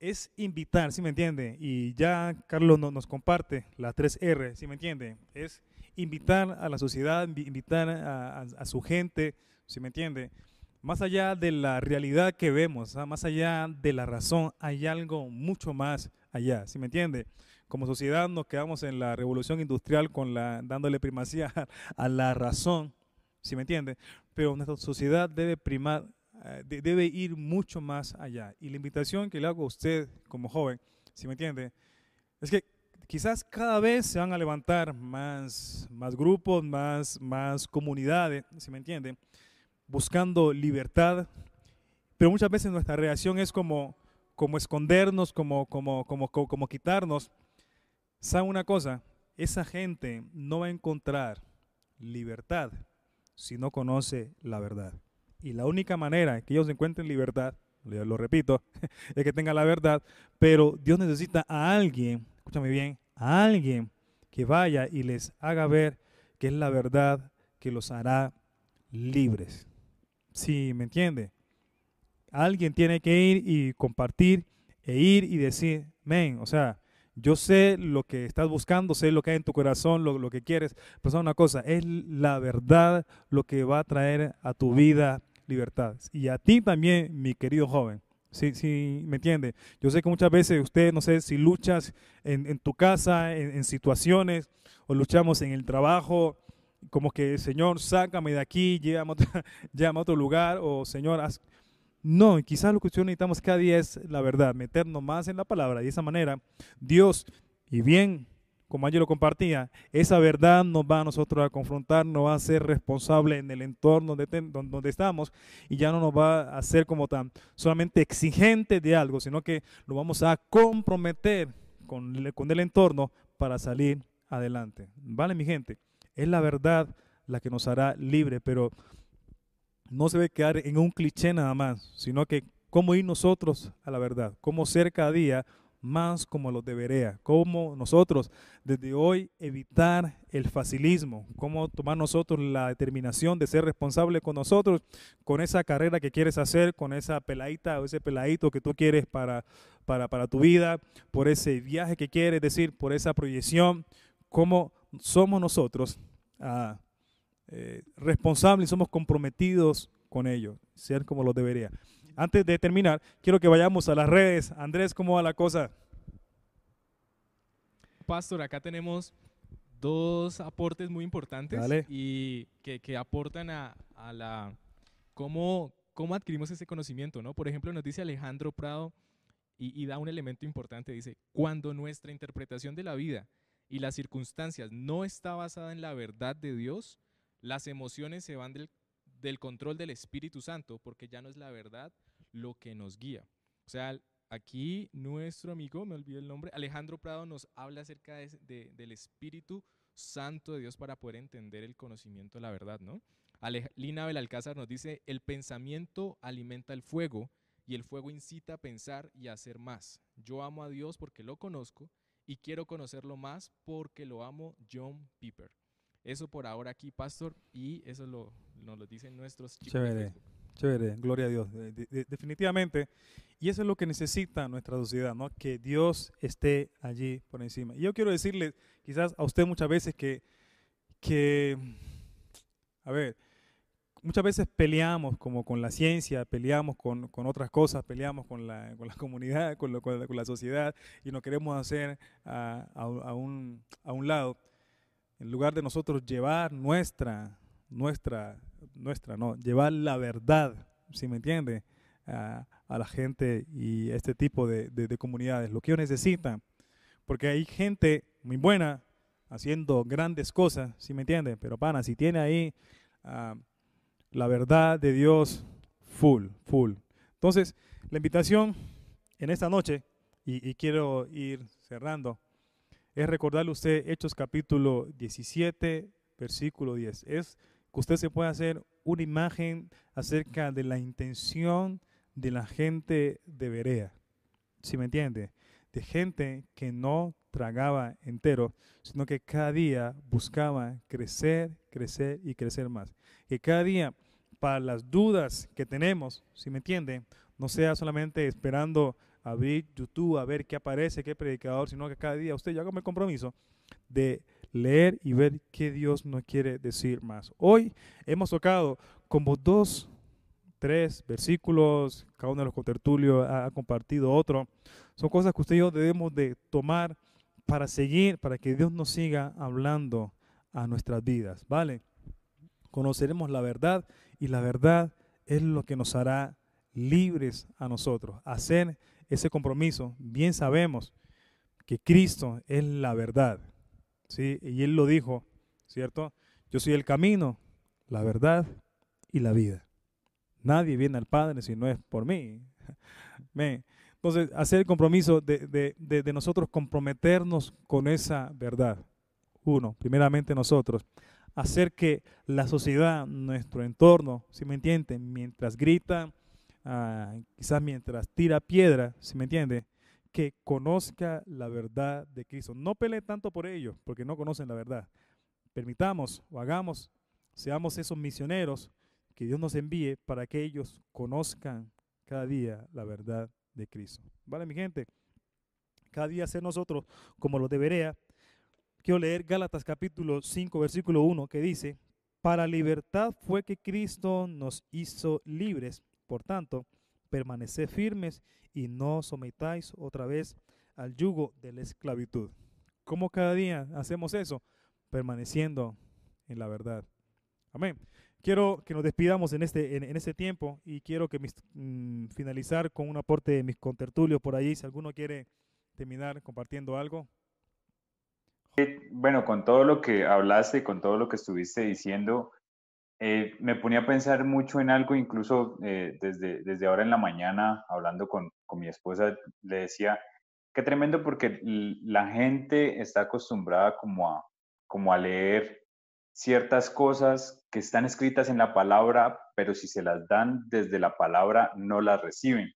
es invitar, si me entiende? Y ya Carlos nos comparte las tres R, si me entiende? Es invitar a la sociedad, invitar a, su gente, si me entiende? Más allá de la realidad que vemos, ¿ah? más allá de la razón, hay algo mucho más allá, si me entiende? Como sociedad nos quedamos en la revolución industrial con la, dándole primacía a la razón, ¿sí me entiende? Pero nuestra sociedad debe primar, eh, debe ir mucho más allá. Y la invitación que le hago a usted como joven, ¿sí me entiende? Es que quizás cada vez se van a levantar más, más grupos, más, más comunidades, ¿sí me entiende? Buscando libertad, pero muchas veces nuestra reacción es como, como escondernos, como, como, como, como quitarnos ¿Sabe una cosa? Esa gente no va a encontrar libertad si no conoce la verdad. Y la única manera que ellos encuentren libertad, lo repito, es que tengan la verdad, pero Dios necesita a alguien, escúchame bien, a alguien que vaya y les haga ver que es la verdad que los hará libres. Sí, ¿me entiende? Alguien tiene que ir y compartir e ir y decir, men, o sea, yo sé lo que estás buscando, sé lo que hay en tu corazón, lo, que quieres. Pero una cosa, es la verdad lo que va a traer a tu vida libertad. Y a ti también, mi querido joven. Sí, sí, me entiende. Yo sé que muchas veces usted, no sé si luchas en, tu casa, en, situaciones, o luchamos en el trabajo, como que, Señor, sácame de aquí, llévame a otro, lugar, o Señor, haz, no, quizás lo que necesitamos cada día es la verdad, meternos más en la palabra. De esa manera, Dios, y bien, como ayer lo compartía, esa verdad nos va a nosotros a confrontar, nos va a ser responsable en el entorno donde, estamos y ya no nos va a hacer como tan solamente exigente de algo, sino que nos vamos a comprometer con, con el entorno para salir adelante. ¿Vale, mi gente? Es la verdad la que nos hará libre, pero no se debe quedar en un cliché nada más, sino que cómo ir nosotros a la verdad, cómo ser cada día más como los debería, cómo nosotros desde hoy evitar el facilismo, cómo tomar nosotros la determinación de ser responsable con nosotros, con esa carrera que quieres hacer, con esa peladita o ese peladito que tú quieres para, para, para tu vida, por ese viaje que quieres decir, por esa proyección, cómo somos nosotros ah, eh, responsables, somos comprometidos con ello, ser como lo debería. Antes de terminar, quiero que vayamos a las redes. Andrés, ¿cómo va la cosa? Pastor, acá tenemos dos aportes muy importantes y que, aportan a, la cómo, cómo adquirimos ese conocimiento, ¿no? Por ejemplo, nos dice Alejandro Prado y, y da un elemento importante, dice, cuando nuestra interpretación de la vida y las circunstancias no está basada en la verdad de Dios, las emociones se van del del control del Espíritu Santo, porque ya no es la verdad lo que nos guía. O sea, aquí nuestro amigo, me olvidé el nombre, Alejandro Prado nos habla acerca de, del Espíritu Santo de Dios para poder entender el conocimiento de la verdad, ¿no? Lina Belalcázar nos dice, el pensamiento alimenta el fuego y el fuego incita a pensar y a hacer más. Yo amo a Dios porque lo conozco y quiero conocerlo más porque lo amo John Piper. Eso por ahora aquí, Pastor, y eso lo, nos lo dicen nuestros chicos. Chévere, chévere, gloria a Dios. definitivamente, y eso es lo que necesita nuestra sociedad, ¿no? Que Dios esté allí por encima. Y yo quiero decirle, quizás a usted muchas veces que, que a ver, muchas veces peleamos como con la ciencia, peleamos con, con otras cosas, peleamos con la, con la comunidad, con, lo, con, la, sociedad y nos queremos hacer a, a, a, un, a un lado en lugar de nosotros llevar nuestra, nuestra, nuestra, no, llevar la verdad, si me entiende, a, la gente y este tipo de, comunidades, lo que ellos necesitan, porque hay gente muy buena haciendo grandes cosas, si me entiende, pero pana, si tiene ahí ah, la verdad de Dios full, full. Entonces, la invitación en esta noche, y quiero ir cerrando, es recordarle a usted Hechos capítulo 17, versículo 10. Es que usted se pueda hacer una imagen acerca de la intención de la gente de Berea. ¿Sí me entiende? De gente que no tragaba entero, sino que cada día buscaba crecer, crecer y crecer más. Que cada día, para las dudas que tenemos, ¿sí me entiende? No sea solamente esperando abrir YouTube a ver qué aparece, qué predicador, sino que cada día usted ya haga el compromiso de leer y ver qué Dios nos quiere decir más. Hoy hemos tocado como dos, tres versículos, cada uno de los cotertulios ha, compartido otro. Son cosas que usted y yo debemos de tomar para seguir, para que Dios nos siga hablando a nuestras vidas, ¿vale? Conoceremos la verdad y la verdad es lo que nos hará libres a nosotros, hacer ese compromiso, bien sabemos que Cristo es la verdad. ¿sí? Y Él lo dijo, ¿cierto? Yo soy el camino, la verdad y la vida. Nadie viene al Padre si no es por mí. Entonces, hacer el compromiso de, de, nosotros comprometernos con esa verdad. Uno, primeramente nosotros. Hacer que la sociedad, nuestro entorno, si me entienden, mientras grita, Ah, quizás mientras tira piedra, si me entiende, que conozca la verdad de Cristo. No pelee tanto por ellos, porque no conocen la verdad. Permitamos o hagamos, seamos esos misioneros que Dios nos envíe para que ellos conozcan cada día la verdad de Cristo. ¿Vale, mi gente? Cada día ser nosotros como lo debería. Quiero leer Gálatas capítulo 5, versículo 1, que dice, para libertad fue que Cristo nos hizo libres por tanto, permaneced firmes y no sometáis otra vez al yugo de la esclavitud. ¿Cómo cada día hacemos eso? Permaneciendo en la verdad. Amén. Quiero que nos despidamos en este, en, este tiempo y quiero que mm, finalizar con un aporte de mis contertulios por ahí. Si alguno quiere terminar compartiendo algo. Bueno, con todo lo que hablaste, con todo lo que estuviste diciendo, eh, me ponía a pensar mucho en algo, incluso eh, desde, desde ahora en la mañana, hablando con, con mi esposa, le decía, qué tremendo porque la gente está acostumbrada como a, como a leer ciertas cosas que están escritas en la palabra, pero si se las dan desde la palabra no las reciben.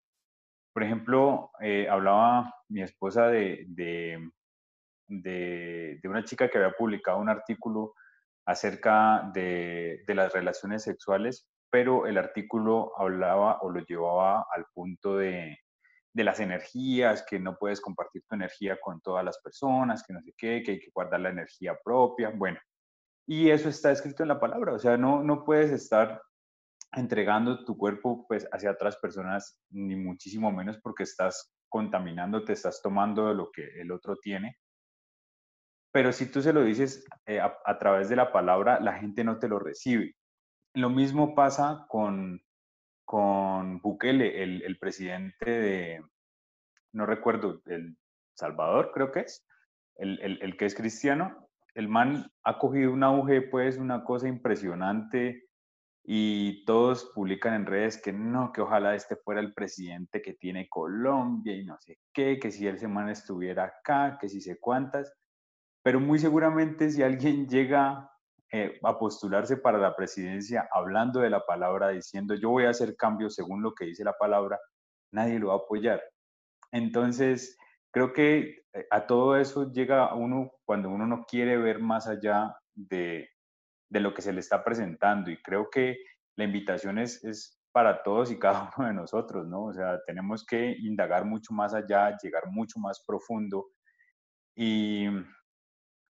Por ejemplo, eh, hablaba mi esposa de, de, de, una chica que había publicado un artículo acerca de, las relaciones sexuales, pero el artículo hablaba o lo llevaba al punto de, de las energías, que no puedes compartir tu energía con todas las personas, que no sé qué, que hay que guardar la energía propia. Bueno, y eso está escrito en la palabra, o sea, no, no puedes estar entregando tu cuerpo pues hacia otras personas, ni muchísimo menos porque estás contaminando, te estás tomando de lo que el otro tiene. Pero si tú se lo dices eh, a, través de la palabra, la gente no te lo recibe. Lo mismo pasa con, con Bukele, el, el presidente de, no recuerdo, El Salvador creo que es, el, el, el que es cristiano, el man ha cogido un auge, pues, una cosa impresionante y todos publican en redes que no, que ojalá este fuera el presidente que tiene Colombia y no sé qué, que si ese man estuviera acá, que si sé cuántas, pero muy seguramente si alguien llega eh, a postularse para la presidencia hablando de la palabra, diciendo yo voy a hacer cambios según lo que dice la palabra, nadie lo va a apoyar. Entonces, creo que eh, a todo eso llega uno cuando uno no quiere ver más allá de, de lo que se le está presentando y creo que la invitación es, es para todos y cada uno de nosotros, ¿no? O sea, tenemos que indagar mucho más allá, llegar mucho más profundo y,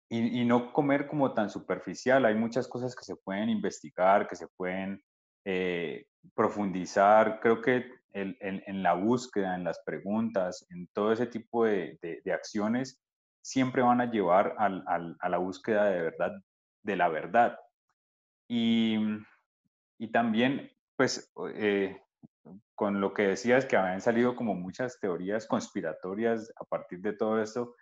y, no comer como tan superficial. Hay muchas cosas que se pueden investigar, que se pueden eh, profundizar. Creo que en, la búsqueda, en las preguntas, en todo ese tipo de, acciones, siempre van a llevar a la búsqueda de verdad, de la verdad. Y, también, pues, eh, con lo que decías, que habían salido como muchas teorías conspiratorias a partir de todo esto,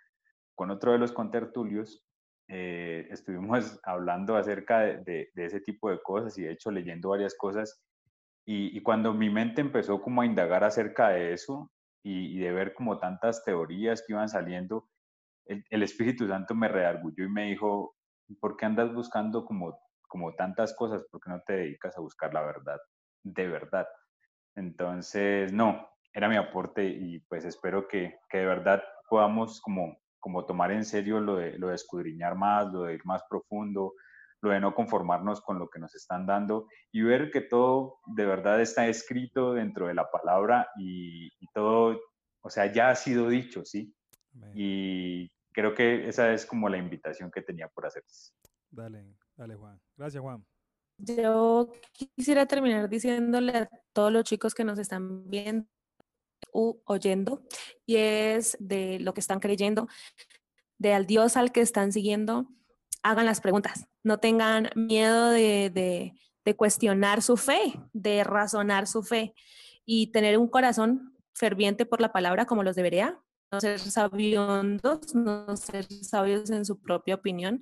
con otro de los contertulios, eh, estuvimos hablando acerca de, ese tipo de cosas y de hecho leyendo varias cosas y, cuando mi mente empezó como a indagar acerca de eso y, de ver como tantas teorías que iban saliendo, el, Espíritu Santo me redargulló y me dijo, ¿por qué andas buscando como, como tantas cosas? ¿Por qué no te dedicas a buscar la verdad de verdad? Entonces, no, era mi aporte y pues espero que, que de verdad podamos como, como tomar en serio lo de, lo de escudriñar más, lo de ir más profundo, lo de no conformarnos con lo que nos están dando y ver que todo de verdad está escrito dentro de la palabra y, todo, o sea, ya ha sido dicho, ¿sí? Y creo que esa es como la invitación que tenía por hacerles. Dale, dale Juan. Gracias Juan. Yo quisiera terminar diciéndole a todos los chicos que nos están viendo oyendo, y es de lo que están creyendo, de al Dios al que están siguiendo, hagan las preguntas, no tengan miedo de, cuestionar su fe, de razonar su fe y tener un corazón ferviente por la palabra como los debería, no ser sabiondos, no ser sabios en su propia opinión,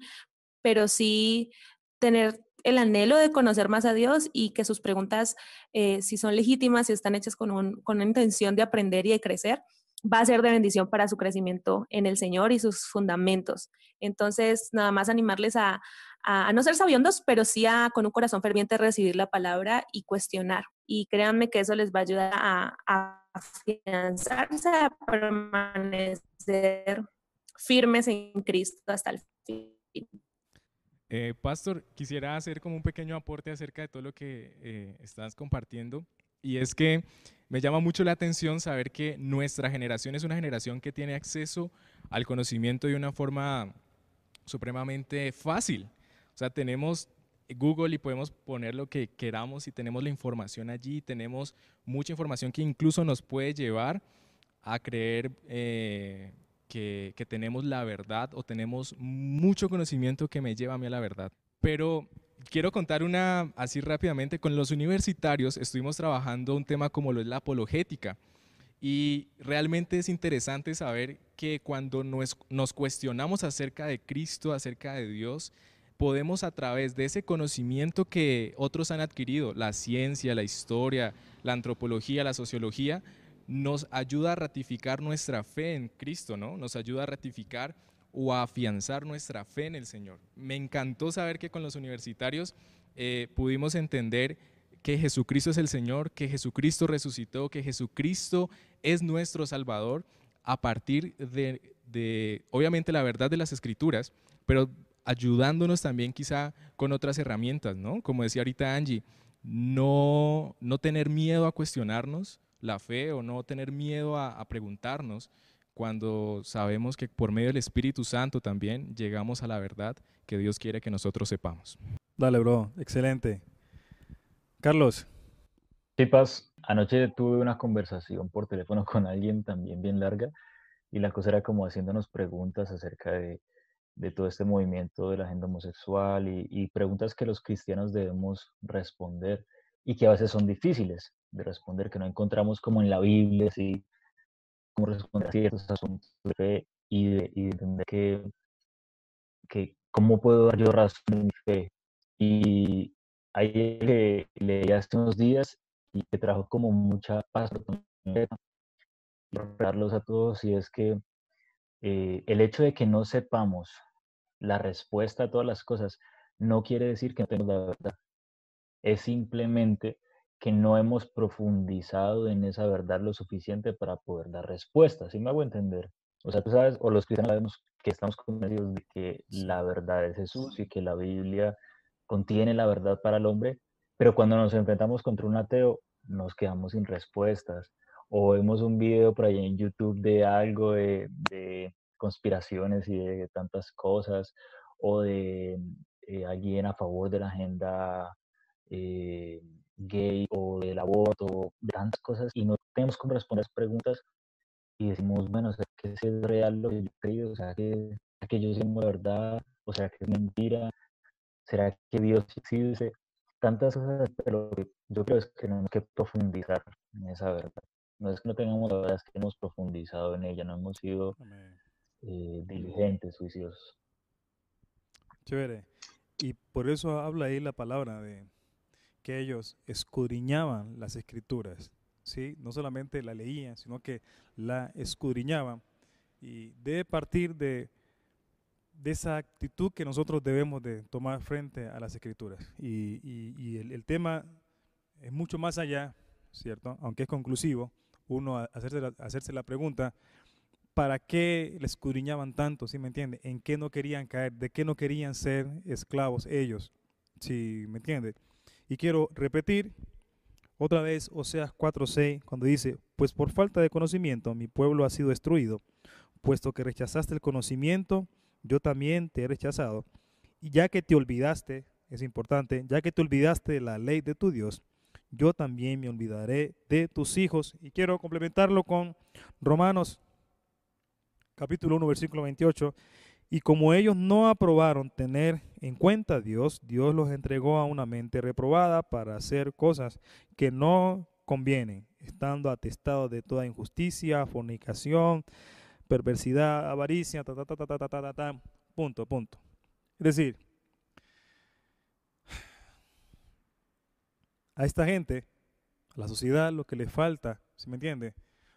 pero sí tener el anhelo de conocer más a Dios y que sus preguntas, eh, si son legítimas, si están hechas con, con una intención de aprender y de crecer, va a ser de bendición para su crecimiento en el Señor y sus fundamentos. Entonces, nada más animarles a, no ser sabiondos, pero sí a con un corazón ferviente recibir la palabra y cuestionar. Y créanme que eso les va a ayudar a, a afianzarse, a permanecer firmes en Cristo hasta el fin. Eh, Pastor, quisiera hacer como un pequeño aporte acerca de todo lo que eh, estás compartiendo. Y es que me llama mucho la atención saber que nuestra generación es una generación que tiene acceso al conocimiento de una forma supremamente fácil. O sea, tenemos Google y podemos poner lo que queramos y tenemos la información allí, tenemos mucha información que incluso nos puede llevar a creer eh, que, que tenemos la verdad o tenemos mucho conocimiento que me lleva a mí a la verdad. Pero quiero contar una así rápidamente. Con los universitarios estuvimos trabajando un tema como lo es la apologética. Y realmente es interesante saber que cuando nos, nos cuestionamos acerca de Cristo, acerca de Dios, podemos a través de ese conocimiento que otros han adquirido, la ciencia, la historia, la antropología, la sociología, nos ayuda a ratificar nuestra fe en Cristo, ¿no? Nos ayuda a ratificar o a afianzar nuestra fe en el Señor. Me encantó saber que con los universitarios eh, pudimos entender que Jesucristo es el Señor, que Jesucristo resucitó, que Jesucristo es nuestro Salvador a partir de, de, obviamente, la verdad de las Escrituras, pero ayudándonos también quizá con otras herramientas, ¿no? Como decía ahorita Angie, no, no tener miedo a cuestionarnos la fe o no tener miedo a, a preguntarnos cuando sabemos que por medio del Espíritu Santo también llegamos a la verdad que Dios quiere que nosotros sepamos. Dale, bro, excelente. Carlos. Sí, Paz, anoche tuve una conversación por teléfono con alguien también bien larga y la cosa era como haciéndonos preguntas acerca de, de todo este movimiento de la agenda homosexual y, y, preguntas que los cristianos debemos responder y que a veces son difíciles de responder, que no encontramos como en la Biblia, así cómo responder ciertos asuntos de fe y de, de entender que, que cómo puedo dar yo razón en mi fe. Y ahí le, leí hace unos días y que trajo como mucha paz darlos a todos y es que eh, el hecho de que no sepamos la respuesta a todas las cosas no quiere decir que no tenemos la verdad. Es simplemente que no hemos profundizado en esa verdad lo suficiente para poder dar respuesta. ¿Sí me hago entender? O sea, tú sabes, o los cristianos sabemos que estamos convencidos de que la verdad es Jesús y que la Biblia contiene la verdad para el hombre, pero cuando nos enfrentamos contra un ateo nos quedamos sin respuestas. O vemos un video por ahí en YouTube de algo de, de conspiraciones y de tantas cosas, o de eh, alguien a favor de la agenda eh, gay o del aborto, de tantas cosas, y no tenemos cómo responder las preguntas y decimos, bueno, ¿será que es real lo que yo creo? O sea, que, que yo soy de verdad? ¿O sea, que es mentira? ¿Será que Dios existe? Tantas cosas, pero yo creo es que tenemos que profundizar en esa verdad. No es que no tengamos la verdad, es que hemos profundizado en ella, no hemos sido eh, diligentes, juiciosos. Chévere. Y por eso habla ahí la palabra de que ellos escudriñaban las escrituras, ¿sí? No solamente la leían, sino que la escudriñaban. Y debe partir de, de esa actitud que nosotros debemos de tomar frente a las escrituras. Y, y, el, tema es mucho más allá, ¿cierto? Aunque es conclusivo, uno hacerse la, hacerse la pregunta, ¿para qué le escudriñaban tanto? ¿Sí me entiende? ¿En qué no querían caer? ¿De qué no querían ser esclavos ellos? ¿Sí me entiende? Y quiero repetir otra vez Oseas 4:6 cuando dice, pues por falta de conocimiento mi pueblo ha sido destruido, puesto que rechazaste el conocimiento, yo también te he rechazado. Y ya que te olvidaste, es importante, ya que te olvidaste de la ley de tu Dios, yo también me olvidaré de tus hijos. Y quiero complementarlo con Romanos capítulo 1, versículo 28. Y como ellos no aprobaron tener en cuenta a Dios, Dios los entregó a una mente reprobada para hacer cosas que no convienen, estando atestados de toda injusticia, fornicación, perversidad, avaricia, ta, ta, ta, ta, ta, ta, ta, punto, punto. Es decir, a esta gente, a la sociedad, lo que le falta, ¿se me entiende?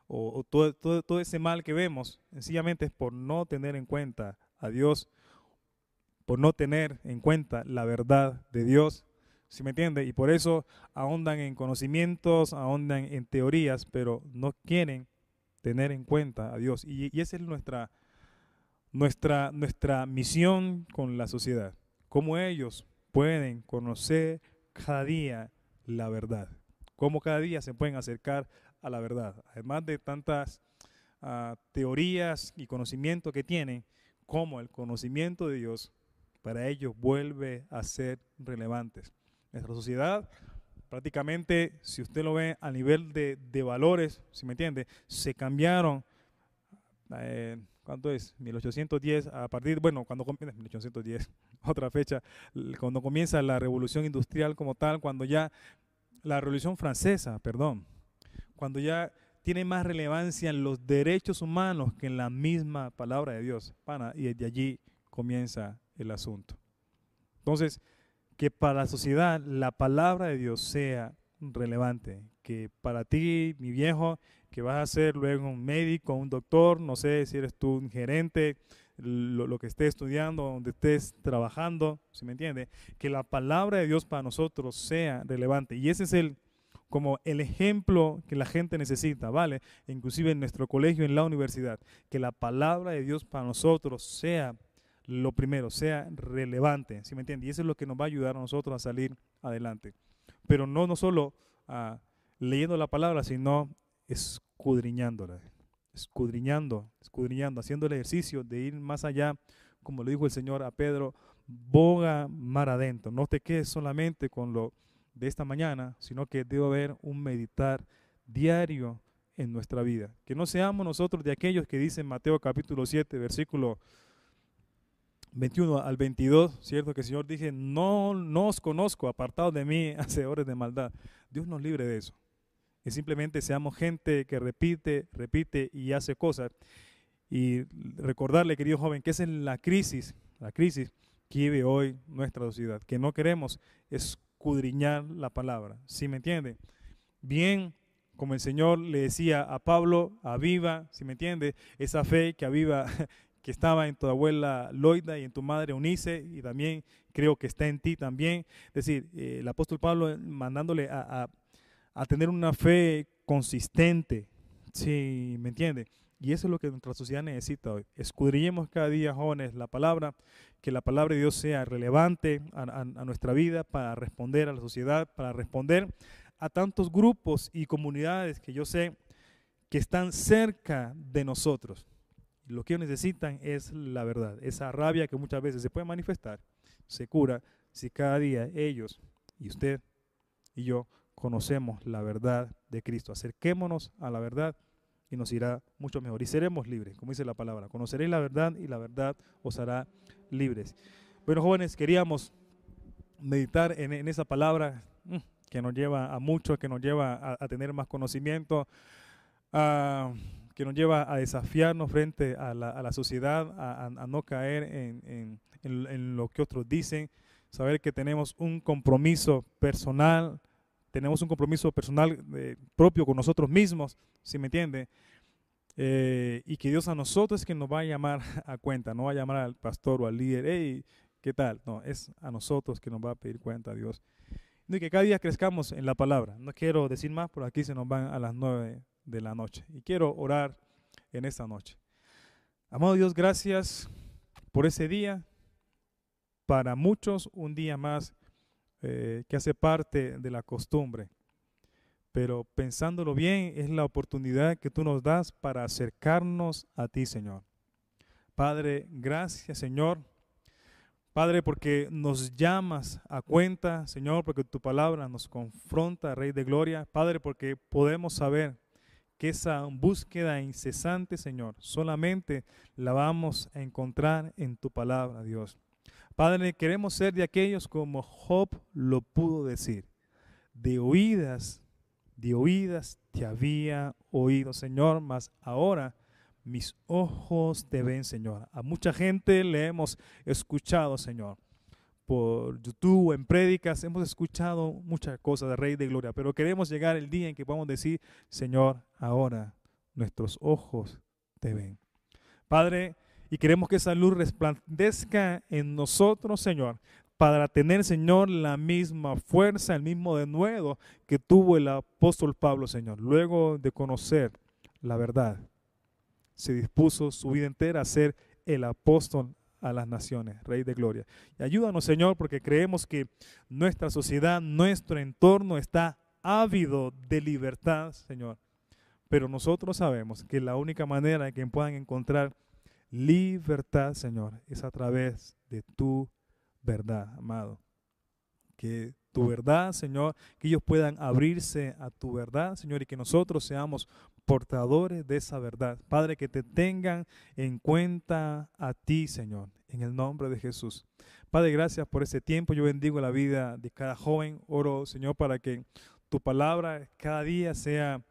O, todo, todo ese mal que vemos, sencillamente es por no tener en cuenta a Dios por no tener en cuenta la verdad de Dios. ¿Sí me entiende? Y por eso ahondan en conocimientos, ahondan en teorías, pero no quieren tener en cuenta a Dios. Y, esa es nuestra, nuestra, nuestra misión con la sociedad. Cómo ellos pueden conocer cada día la verdad. Cómo cada día se pueden acercar a la verdad. Además de tantas uh, teorías y conocimientos que tienen, cómo el conocimiento de Dios para ellos vuelve a ser relevantes. Nuestra sociedad, prácticamente, si usted lo ve a nivel de, valores, si me entiende, se cambiaron. Eh, ¿Cuánto es? 1810, a partir, bueno, cuando comienza, 1810, otra fecha, cuando comienza la revolución industrial como tal, cuando ya, la revolución francesa, perdón, cuando ya tiene más relevancia en los derechos humanos que en la misma palabra de Dios. Y desde allí comienza el asunto. Entonces, que para la sociedad la palabra de Dios sea relevante, que para ti, mi viejo, que vas a ser luego un médico, un doctor, no sé si eres tú un gerente, lo, que estés estudiando, donde estés trabajando, si me entiende, que la palabra de Dios para nosotros sea relevante. Y ese es el como el ejemplo que la gente necesita, ¿vale? Inclusive en nuestro colegio, en la universidad, que la palabra de Dios para nosotros sea lo primero, sea relevante, ¿sí me entiende? Y eso es lo que nos va a ayudar a nosotros a salir adelante. Pero no, no solo ah, leyendo la palabra, sino escudriñándola escudriñando, escudriñando, haciendo el ejercicio de ir más allá, como le dijo el Señor a Pedro, boga mar adentro. No te quedes solamente con lo de esta mañana, sino que debe haber un meditar diario en nuestra vida. Que no seamos nosotros de aquellos que dicen Mateo capítulo 7, versículo 21 al 22, ¿cierto? Que el Señor dije, no, no conozco, apartados de mí, hacedores de maldad. Dios nos libre de eso que simplemente seamos gente que repite, repite y hace cosas. Y recordarle, querido joven, que esa es la crisis, la crisis que vive hoy nuestra sociedad, que no queremos escudriñar la palabra. ¿Sí me entiende? Bien, como el Señor le decía a Pablo, aviva, ¿sí me entiende? Esa fe que aviva, que estaba en tu abuela Loida y en tu madre Unice, y también creo que está en ti también. Es decir, eh, el apóstol Pablo mandándole a a tener una fe consistente. Sí, ¿me entiende? Y eso es lo que nuestra sociedad necesita hoy. Escudriñemos cada día, jóvenes, la palabra, que la palabra de Dios sea relevante a, nuestra vida para responder a la sociedad, para responder a tantos grupos y comunidades que yo sé que están cerca de nosotros. Lo que ellos necesitan es la verdad. Esa rabia que muchas veces se puede manifestar, se cura si cada día ellos y usted y yo conocemos la verdad de Cristo. Acerquémonos a la verdad y nos irá mucho mejor. Y seremos libres, como dice la palabra. Conoceréis la verdad y la verdad os hará libres. Bueno, jóvenes, queríamos meditar en, esa palabra mm, que nos lleva a mucho, que nos lleva a, tener más conocimiento, que nos lleva a desafiarnos frente a la, sociedad, a, no caer en, en lo que otros dicen, saber que tenemos un compromiso personal tenemos un compromiso personal eh, propio con nosotros mismos, si me entiende? Eh, y que Dios a nosotros es quien nos va a llamar a cuenta, no va a llamar al pastor o al líder, hey, ¿qué tal? No, es a nosotros que nos va a pedir cuenta Dios. Y que cada día crezcamos en la palabra. No quiero decir más, por aquí se nos van a las nueve de la noche. Y quiero orar en esta noche. Amado Dios, gracias por ese día. Para muchos, un día más eh, que hace parte de la costumbre. Pero pensándolo bien, es la oportunidad que tú nos das para acercarnos a ti, Señor. Padre, gracias, Señor. Padre, porque nos llamas a cuenta, Señor, porque tu palabra nos confronta, Rey de Gloria. Padre, porque podemos saber que esa búsqueda incesante, Señor, solamente la vamos a encontrar en tu palabra, Dios. Padre, queremos ser de aquellos como Job lo pudo decir. De oídas, de oídas te había oído, Señor, mas ahora mis ojos te ven, Señor. A mucha gente le hemos escuchado, Señor. Por YouTube, en prédicas, hemos escuchado muchas cosas de Rey de Gloria, pero queremos llegar el día en que podamos decir, Señor, ahora nuestros ojos te ven. Padre, y queremos que esa luz resplandezca en nosotros, Señor, para tener, Señor, la misma fuerza, el mismo denuedo que tuvo el apóstol Pablo, Señor. Luego de conocer la verdad, se dispuso su vida entera a ser el apóstol a las naciones, Rey de Gloria. Y ayúdanos, Señor, porque creemos que nuestra sociedad, nuestro entorno está ávido de libertad, Señor. Pero nosotros sabemos que la única manera en que puedan encontrar libertad, Señor, es a través de tu verdad, amado. Que tu verdad, Señor, que ellos puedan abrirse a tu verdad, Señor, y que nosotros seamos portadores de esa verdad. Padre, que te tengan en cuenta a ti, Señor, en el nombre de Jesús. Padre, gracias por ese tiempo. Yo bendigo la vida de cada joven. Oro, Señor, para que tu palabra cada día sea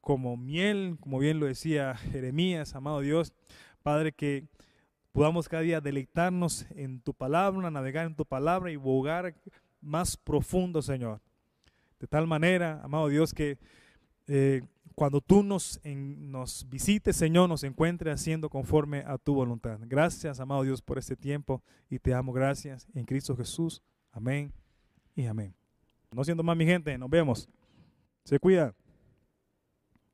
como miel, como bien lo decía Jeremías, amado Dios, Padre, que podamos cada día deleitarnos en tu palabra, navegar en tu palabra y bogar más profundo, Señor. De tal manera, amado Dios, que eh, cuando tú nos, nos visites, Señor, nos encuentres haciendo conforme a tu voluntad. Gracias, amado Dios, por este tiempo y te amo. Gracias en Cristo Jesús. Amén y amén. No siendo más mi gente, nos vemos. Se cuida.